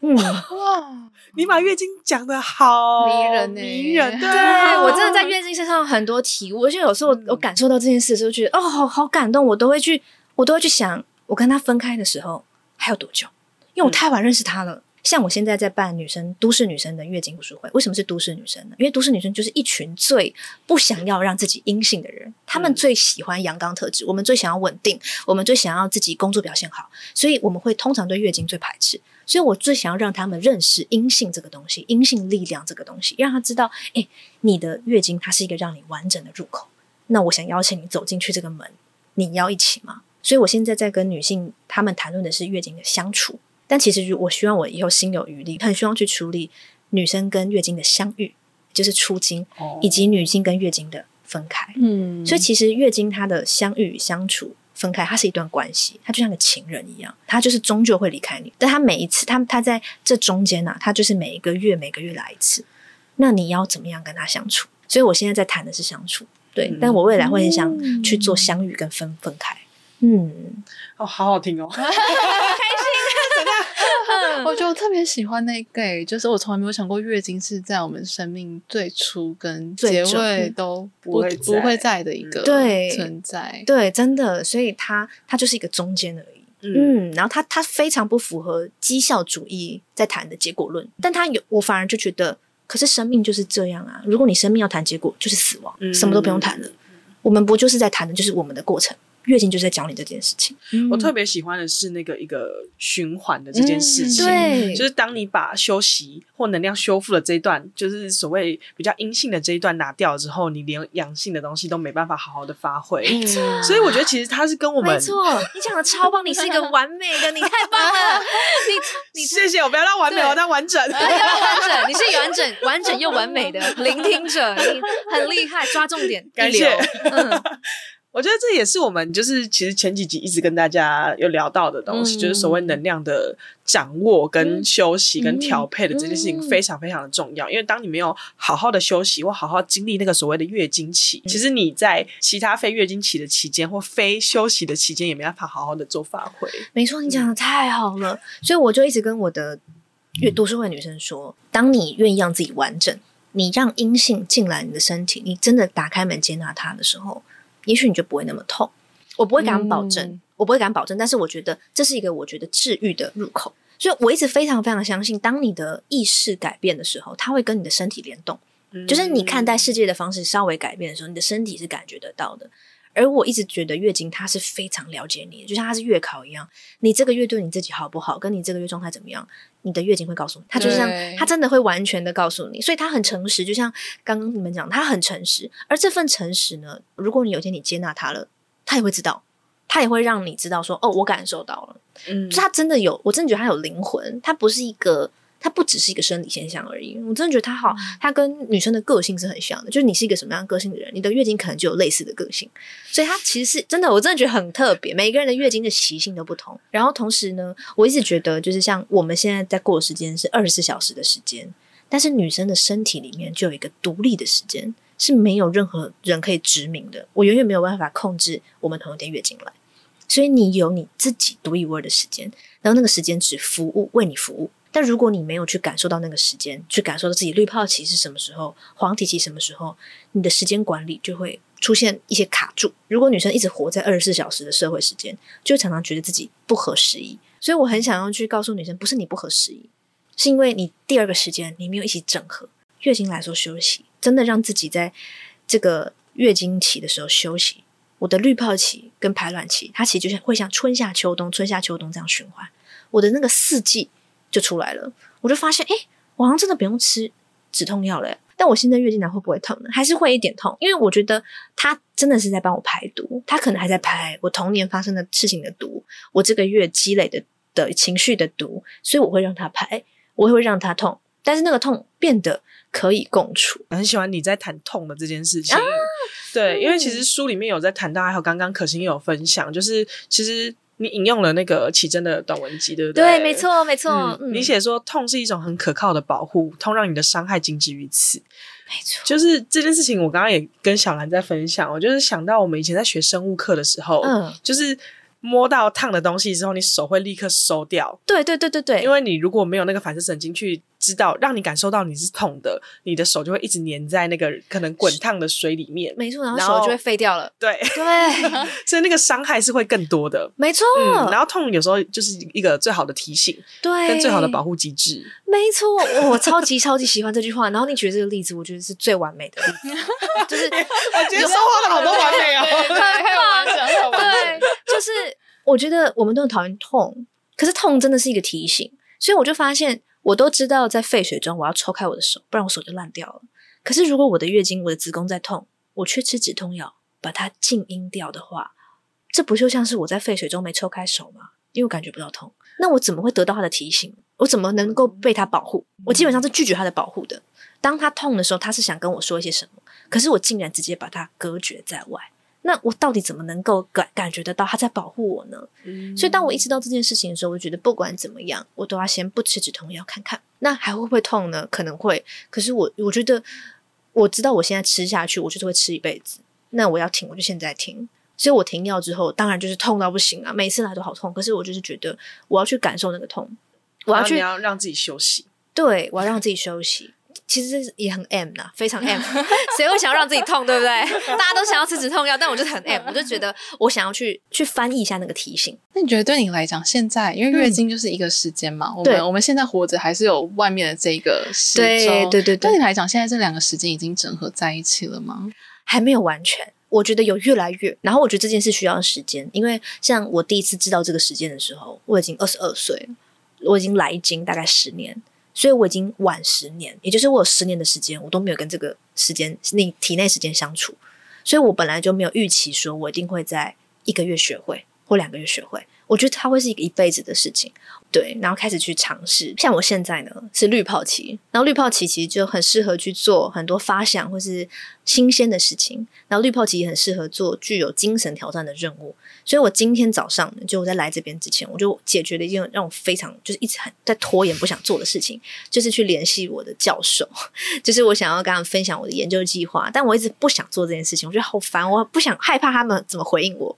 嗯哇，你把月经讲的好迷人呢，迷人。对，对我真的在月经身上很多体悟，就有时候我感受到这件事的时候，觉得哦，好好感动，我都会去，我都会去想，我跟他分开的时候还有多久？因为我太晚认识他了。嗯像我现在在办女生都市女生的月经读书会，为什么是都市女生呢？因为都市女生就是一群最不想要让自己阴性的人，她们最喜欢阳刚特质，我们最想要稳定，我们最想要自己工作表现好，所以我们会通常对月经最排斥。所以我最想要让他们认识阴性这个东西，阴性力量这个东西，让他知道，哎，你的月经它是一个让你完整的入口。那我想邀请你走进去这个门，你要一起吗？所以我现在在跟女性她们谈论的是月经的相处。但其实，我希望我以后心有余力，很希望去处理女生跟月经的相遇，就是初经，以及女性跟月经的分开。嗯，所以其实月经它的相遇、相处、分开，它是一段关系，它就像个情人一样，它就是终究会离开你。但它每一次，它它在这中间呢、啊，它就是每一个月、每个月来一次。那你要怎么样跟他相处？所以我现在在谈的是相处，对。嗯、但我未来会很想去做相遇跟分分开。嗯，哦，好好听哦。我就特别喜欢那个，就是我从来没有想过月经是在我们生命最初跟结尾都不会不会在的一个存在。对，对，真的，所以它它就是一个中间而已。嗯，嗯，然后它它非常不符合绩效主义在谈的结果论，但它有我反而就觉得，可是生命就是这样啊！如果你生命要谈结果，就是死亡，嗯、什么都不用谈了。我们不就是在谈的就是我们的过程？月经就是在教你这件事情。我特别喜欢的是那个一个循环的这件事情，对，就是当你把休息或能量修复的这一段，就是所谓比较阴性的这一段拿掉之后，你连阳性的东西都没办法好好的发挥。所以我觉得其实它是跟我们，没错，你讲的超棒，你是一个完美的，你太棒了，你你谢谢我，不要让完美，我当完整，要完整，你是完整、完整又完美的聆听者，你很厉害，抓重点，感谢。我觉得这也是我们就是其实前几集一直跟大家有聊到的东西，嗯、就是所谓能量的掌握、跟休息、跟调配的这件事情非常非常的重要。因为当你没有好好的休息或好好经历那个所谓的月经期，嗯、其实你在其他非月经期的期间或非休息的期间也没办法好好的做发挥。没错，你讲的太好了，嗯、所以我就一直跟我的阅读书会女生说：当你愿意让自己完整，你让阴性进来你的身体，你真的打开门接纳它的时候。也许你就不会那么痛，我不会敢保证，嗯、我不会敢保证，但是我觉得这是一个我觉得治愈的入口，所以我一直非常非常相信，当你的意识改变的时候，它会跟你的身体联动，嗯、就是你看待世界的方式稍微改变的时候，你的身体是感觉得到的。而我一直觉得月经它是非常了解你的，就像它是月考一样，你这个月对你自己好不好，跟你这个月状态怎么样，你的月经会告诉你，它就像对它真的会完全的告诉你，所以它很诚实，就像刚刚你们讲，它很诚实。而这份诚实呢，如果你有一天你接纳它了，它也会知道，它也会让你知道说，哦，我感受到了，嗯，就它真的有，我真的觉得它有灵魂，它不是一个。它不只是一个生理现象而已，我真的觉得它好，它跟女生的个性是很像的。就是你是一个什么样个性的人，你的月经可能就有类似的个性，所以它其实是真的，我真的觉得很特别。每一个人的月经的习性都不同。然后同时呢，我一直觉得，就是像我们现在在过的时间是二十四小时的时间，但是女生的身体里面就有一个独立的时间，是没有任何人可以指明的。我永远没有办法控制我们同一天月经来，所以你有你自己独一无二的时间，然后那个时间只服务为你服务。但如果你没有去感受到那个时间，去感受到自己滤泡期是什么时候，黄体期什么时候，你的时间管理就会出现一些卡住。如果女生一直活在二十四小时的社会时间，就常常觉得自己不合时宜。所以我很想要去告诉女生，不是你不合时宜，是因为你第二个时间你没有一起整合。月经来说休息，真的让自己在这个月经期的时候休息。我的滤泡期跟排卵期，它其实就像会像春夏秋冬、春夏秋冬这样循环。我的那个四季。就出来了，我就发现，哎，我好像真的不用吃止痛药了。但我现在月经来会不会痛呢？还是会一点痛，因为我觉得它真的是在帮我排毒，它可能还在排我童年发生的事情的毒，我这个月积累的的情绪的毒，所以我会让它排，我会让它痛，但是那个痛变得可以共处。很喜欢你在谈痛的这件事情，啊、对，因为其实书里面有在谈到，还有刚刚可心有分享，就是其实。你引用了那个启真的短文集，对不对？对，没错，没错。嗯，你写说痛是一种很可靠的保护，痛让你的伤害仅止于此。没错，就是这件事情，我刚刚也跟小兰在分享。我就是想到我们以前在学生物课的时候，嗯，就是。摸到烫的东西之后，你手会立刻收掉。对对对对对，因为你如果没有那个反射神经去知道，让你感受到你是痛的，你的手就会一直粘在那个可能滚烫的水里面。没错，然后手就会废掉了。对对，所以那个伤害是会更多的。没错，嗯，然后痛有时候就是一个最好的提醒，对，跟最好的保护机制。没错，我超级超级喜欢这句话。然后你举这个例子，我觉得是最完美的例子，就是 我觉得收获了好多完美哦，很棒，对，就是。我觉得我们都很讨厌痛，可是痛真的是一个提醒，所以我就发现，我都知道在废水中我要抽开我的手，不然我手就烂掉了。可是如果我的月经、我的子宫在痛，我却吃止痛药把它静音掉的话，这不就像是我在废水中没抽开手吗？因为我感觉不到痛，那我怎么会得到它的提醒？我怎么能够被它保护？我基本上是拒绝它的保护的。当它痛的时候，它是想跟我说一些什么，可是我竟然直接把它隔绝在外。那我到底怎么能够感感觉得到他在保护我呢？嗯、所以当我意识到这件事情的时候，我觉得不管怎么样，我都要先不吃止痛药看看。那还会不会痛呢？可能会。可是我我觉得我知道我现在吃下去，我就是会吃一辈子。那我要停，我就现在停。所以我停药之后，当然就是痛到不行啊，每次来都好痛。可是我就是觉得我要去感受那个痛，我要去你要让自己休息。对，我要让自己休息。其实也很 M 呐，非常 M。谁会想要让自己痛，对不对？大家都想要吃止痛药，但我就是很 M，我就觉得我想要去去翻译一下那个提醒。那你觉得对你来讲，现在因为月经就是一个时间嘛，嗯、我们我们现在活着还是有外面的这个时间。对对对对，对你来讲，现在这两个时间已经整合在一起了吗？还没有完全，我觉得有越来越。然后我觉得这件事需要时间，因为像我第一次知道这个时间的时候，我已经二十二岁了，我已经来经大概十年。所以我已经晚十年，也就是我有十年的时间，我都没有跟这个时间、你体内时间相处，所以我本来就没有预期说我一定会在一个月学会或两个月学会，我觉得它会是一个一辈子的事情。对，然后开始去尝试。像我现在呢是绿泡期，然后绿泡期其实就很适合去做很多发想或是新鲜的事情。然后绿泡期也很适合做具有精神挑战的任务。所以我今天早上就我在来这边之前，我就解决了一件让我非常就是一直很在拖延不想做的事情，就是去联系我的教授，就是我想要跟他们分享我的研究计划，但我一直不想做这件事情，我觉得好烦，我不想害怕他们怎么回应我。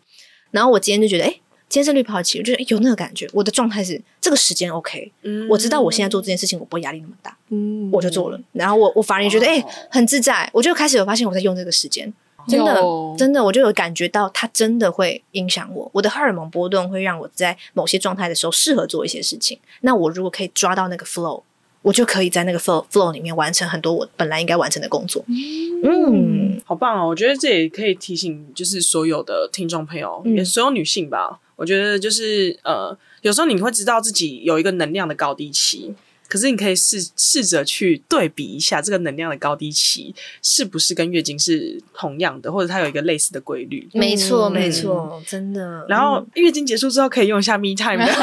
然后我今天就觉得，哎。今天是绿泡期，我觉得有那个感觉。我的状态是这个时间 OK，嗯，我知道我现在做这件事情，我不会压力那么大，嗯，我就做了。然后我我反而也觉得哎、欸，很自在。我就开始有发现我在用这个时间，真的真的，我就有感觉到它真的会影响我。我的荷尔蒙波动会让我在某些状态的时候适合做一些事情。那我如果可以抓到那个 flow，我就可以在那个 flow flow 里面完成很多我本来应该完成的工作。嗯，嗯好棒哦！我觉得这也可以提醒，就是所有的听众朋友，嗯、也所有女性吧。我觉得就是呃，有时候你会知道自己有一个能量的高低期，可是你可以试试着去对比一下这个能量的高低期是不是跟月经是同样的，或者它有一个类似的规律。没错，没错，真的。然后月经结束之后可以用一下 Me Time 的 悠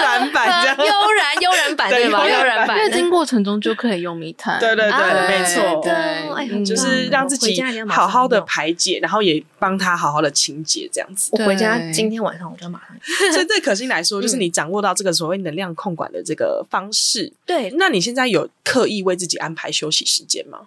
然版，这样悠然悠然版对吧？悠然版，月经过程中就可以用 Me Time。对对对，没错，对，就是让自己好好的排解，然后也帮他好好的清洁，这样子。我回家今天晚上我就马上。所以对可心来说，就是你掌握到这个所谓能量控管的这个方式。对，那你现在有刻意为自己安排休息时间吗？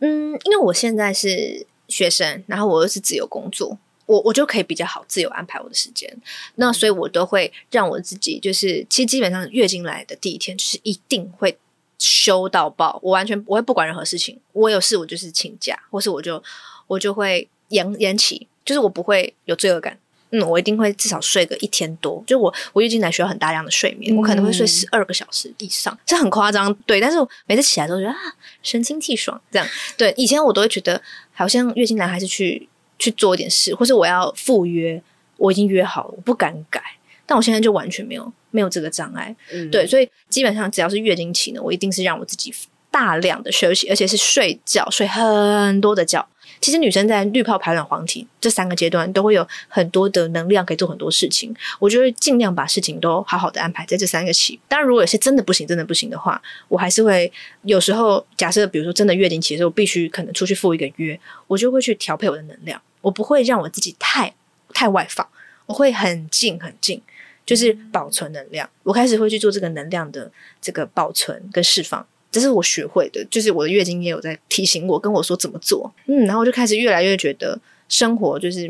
嗯，因为我现在是学生，然后我又是自由工作，我我就可以比较好自由安排我的时间。那所以，我都会让我自己，就是其实基本上月经来的第一天，就是一定会休到爆。我完全不会不管任何事情，我有事我就是请假，或是我就我就会延延期，就是我不会有罪恶感。嗯，我一定会至少睡个一天多。就我，我月经来需要很大量的睡眠，嗯、我可能会睡十二个小时以上，这很夸张。对，但是我每次起来都觉得啊，神清气爽。这样，对，以前我都会觉得好像月经来还是去去做一点事，或是我要赴约，我已经约好了，我不敢改。但我现在就完全没有没有这个障碍。嗯、对，所以基本上只要是月经期呢，我一定是让我自己大量的休息，而且是睡觉，睡很多的觉。其实女生在滤泡排卵黄体这三个阶段都会有很多的能量可以做很多事情，我就会尽量把事情都好好的安排在这三个期。当然，如果有些真的不行，真的不行的话，我还是会有时候假设，比如说真的月经期的时候，我必须可能出去赴一个约，我就会去调配我的能量，我不会让我自己太太外放，我会很静很静，就是保存能量。我开始会去做这个能量的这个保存跟释放。这是我学会的，就是我的月经也有在提醒我，跟我说怎么做。嗯，然后我就开始越来越觉得生活就是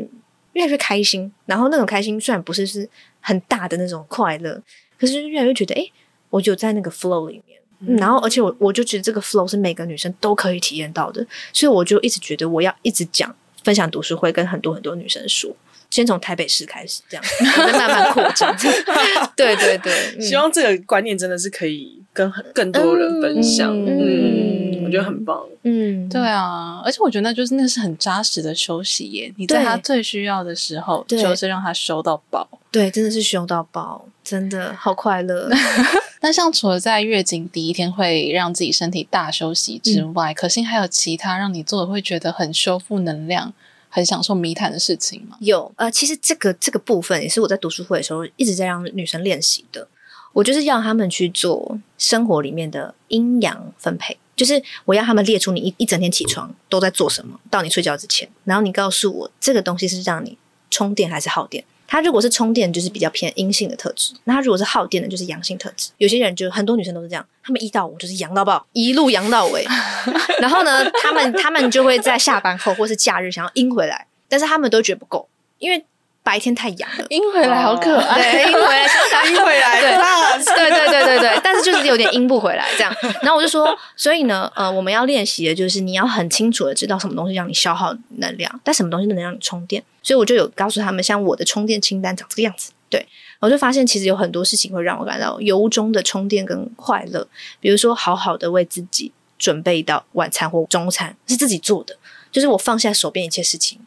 越来越开心。然后那种开心虽然不是是很大的那种快乐，可是越来越觉得，诶，我就在那个 flow 里面。嗯，然后而且我我就觉得这个 flow 是每个女生都可以体验到的，所以我就一直觉得我要一直讲分享读书会，跟很多很多女生说。先从台北市开始，这样再慢慢扩张。对对对，嗯、希望这个观念真的是可以跟很更多人分享。嗯，嗯我觉得很棒。嗯，对啊，而且我觉得那就是那是很扎实的休息耶。你在他最需要的时候，就是让他收到饱。对，真的是休到饱，真的好快乐。那像除了在月经第一天会让自己身体大休息之外，嗯、可心还有其他让你做的会觉得很修复能量？很享受迷谈的事情吗？有，呃，其实这个这个部分也是我在读书会的时候一直在让女生练习的。我就是要他们去做生活里面的阴阳分配，就是我要他们列出你一一整天起床都在做什么，到你睡觉之前，然后你告诉我这个东西是让你充电还是耗电。它如果是充电，就是比较偏阴性的特质；那它如果是耗电的，就是阳性特质。有些人就很多女生都是这样，她们一到五就是阳到爆，一路阳到尾。然后呢，她们她们就会在下班后或是假日想要阴回来，但是她们都觉得不够，因为。白天太阳了，阴回来好可爱，对，阴回来，阴回来，对，对，对，对，对，对，但是就是有点阴不回来这样。然后我就说，所以呢，呃，我们要练习的就是你要很清楚的知道什么东西让你消耗能量，但什么东西能让你充电。所以我就有告诉他们，像我的充电清单长这个样子。对，我就发现其实有很多事情会让我感到由衷的充电跟快乐，比如说好好的为自己准备一道晚餐或中餐是自己做的，就是我放下手边一切事情。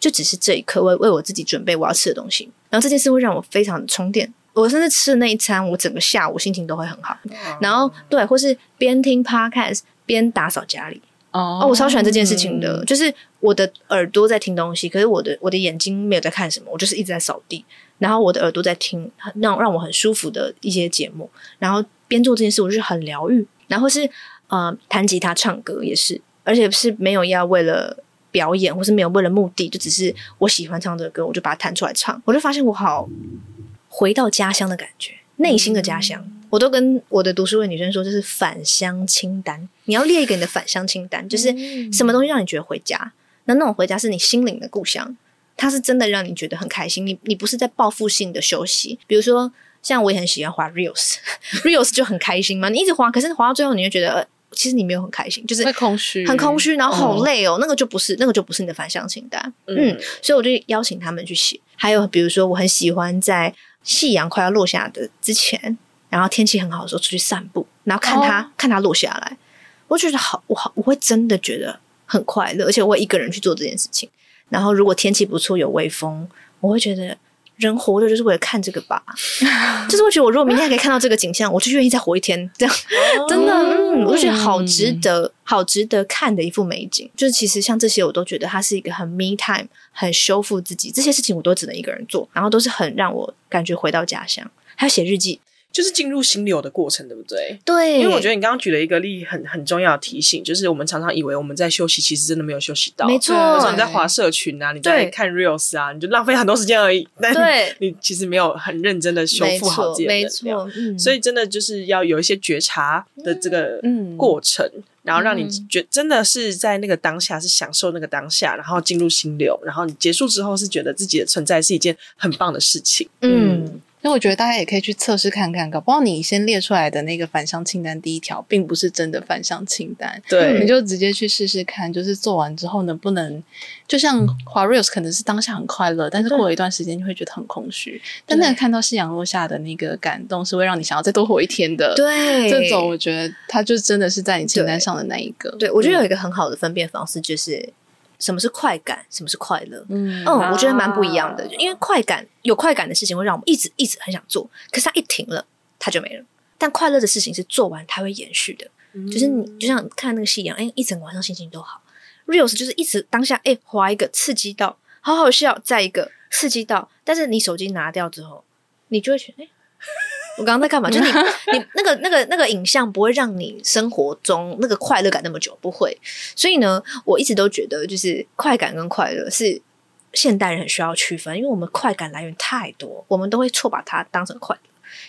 就只是这一刻为为我自己准备我要吃的东西，然后这件事会让我非常的充电。我甚至吃的那一餐，我整个下午心情都会很好。然后对，或是边听 podcast 边打扫家里。哦，我超喜欢这件事情的，就是我的耳朵在听东西，可是我的我的眼睛没有在看什么，我就是一直在扫地。然后我的耳朵在听让让我很舒服的一些节目，然后边做这件事，我就是很疗愈。然后是呃弹吉他、唱歌也是，而且是没有要为了表演，或是没有为了目的，就只是我喜欢唱这个歌，我就把它弹出来唱。我就发现我好回到家乡的感觉，内心的家乡。我都跟我的读书会女生说，这是返乡清单。你要列一个你的返乡清单，就是什么东西让你觉得回家？那那种回家是你心灵的故乡，它是真的让你觉得很开心。你你不是在报复性的休息，比如说。像我也很喜欢滑 reels，reels 就很开心嘛。你一直滑，可是滑到最后，你就觉得，呃，其实你没有很开心，就是会空虚，很空虚，然后好累哦。那个就不是，那个就不是你的反向清单。嗯，嗯，所以我就邀请他们去写。还有比如说，我很喜欢在夕阳快要落下的之前，然后天气很好的时候出去散步，然后看它、哦、看它落下来，我觉得好，我好，我会真的觉得很快乐，而且我会一个人去做这件事情。然后如果天气不错，有微风，我会觉得。人活着就是为了看这个吧，就是我觉得我如果明天还可以看到这个景象，我就愿意再活一天。这样真的，嗯，我就觉得好值得，好值得看的一幅美景。就是其实像这些，我都觉得它是一个很 me time，很修复自己。这些事情我都只能一个人做，然后都是很让我感觉回到家乡。还有写日记。就是进入心流的过程，对不对？对，因为我觉得你刚刚举了一个例，很很重要的提醒，就是我们常常以为我们在休息，其实真的没有休息到。没错，有时候你在划社群啊，你在看 reels 啊，你就浪费很多时间而已。但对，你其实没有很认真的修复好自己的能量。没错，嗯，所以真的就是要有一些觉察的这个过程，嗯，然后让你觉真的是在那个当下是享受那个当下，然后进入心流，然后你结束之后是觉得自己的存在是一件很棒的事情。嗯。嗯那我觉得大家也可以去测试看看，搞不好你先列出来的那个返乡清单第一条，并不是真的返乡清单。对，你就直接去试试看，就是做完之后能不能，就像滑 reels 可能是当下很快乐，但是过了一段时间你会觉得很空虚。但那个看到夕阳落下的那个感动，是会让你想要再多活一天的。对，这种我觉得它就真的是在你清单上的那一个。对，对我觉得有一个很好的分辨方式就是。什么是快感？什么是快乐？嗯，嗯，我觉得蛮不一样的。因为快感有快感的事情会让我们一直一直很想做，可是它一停了，它就没了。但快乐的事情是做完它会延续的，嗯、就是你就像看那个戏一样，哎，一整个晚上心情都好。Reels 就是一直当下，哎，划一个刺激到，好好笑，再一个刺激到，但是你手机拿掉之后，你就会觉得，哎。我刚刚在干嘛？就是你，你那个、那个、那个影像不会让你生活中那个快乐感那么久，不会。所以呢，我一直都觉得，就是快感跟快乐是现代人很需要区分，因为我们快感来源太多，我们都会错把它当成快乐。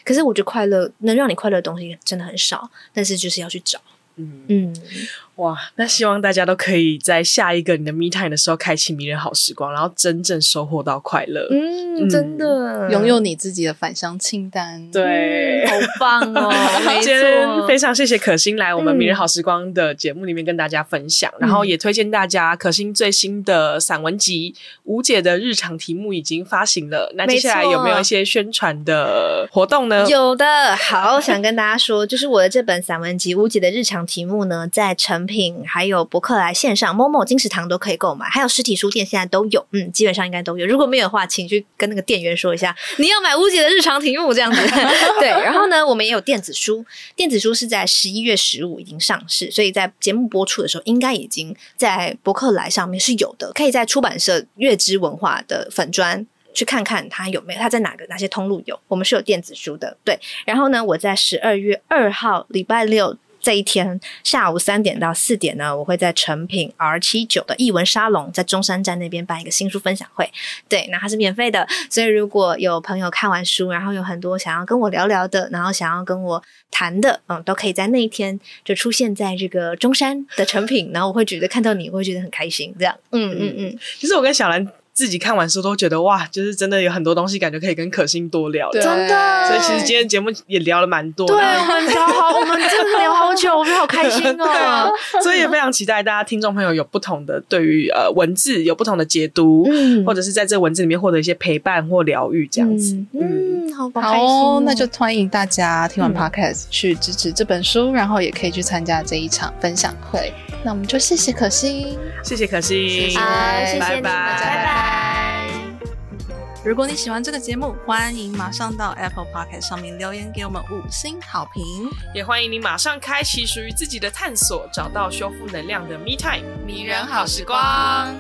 可是我觉得快乐能让你快乐的东西真的很少，但是就是要去找。嗯嗯。哇，那希望大家都可以在下一个你的 me time 的时候开启迷人好时光，然后真正收获到快乐。嗯，真的拥有你自己的返乡清单，对，好棒哦！今天非常谢谢可心来我们迷人好时光的节目里面跟大家分享，然后也推荐大家可心最新的散文集《吴姐的日常题目》已经发行了。那接下来有没有一些宣传的活动呢？有的，好，想跟大家说，就是我的这本散文集《吴姐的日常题目》呢，在成品还有博客来线上、momo 金石堂都可以购买，还有实体书店现在都有，嗯，基本上应该都有。如果没有的话，请去跟那个店员说一下，你要买无解的日常题目这样子。对，然后呢，我们也有电子书，电子书是在十一月十五已经上市，所以在节目播出的时候，应该已经在博客来上面是有的，可以在出版社月之文化的粉砖去看看它有没有，它在哪个哪些通路有，我们是有电子书的。对，然后呢，我在十二月二号礼拜六。这一天下午三点到四点呢，我会在诚品 R 七九的译文沙龙，在中山站那边办一个新书分享会。对，那它是免费的，所以如果有朋友看完书，然后有很多想要跟我聊聊的，然后想要跟我谈的，嗯，都可以在那一天就出现在这个中山的诚品，然后我会觉得看到你，会觉得很开心。这样，嗯嗯嗯。其实我跟小兰。自己看完书都觉得哇，就是真的有很多东西，感觉可以跟可心多聊。的，真的。所以其实今天节目也聊了蛮多，对，我们聊好，我们真的聊好久，我们好开心哦。对啊，所以也非常期待大家听众朋友有不同的对于呃文字有不同的解读，嗯，或者是在这文字里面获得一些陪伴或疗愈这样子。嗯，嗯。好吧，好哦，那就欢迎大家听完 podcast、嗯、去支持这本书，然后也可以去参加这一场分享会。那我们就谢谢可心，谢谢可心，谢谢，谢谢拜。拜，拜拜。如果你喜欢这个节目，欢迎马上到 Apple Podcast 上面留言给我们五星好评，也欢迎你马上开启属于自己的探索，找到修复能量的 Me Time 迷人好时光。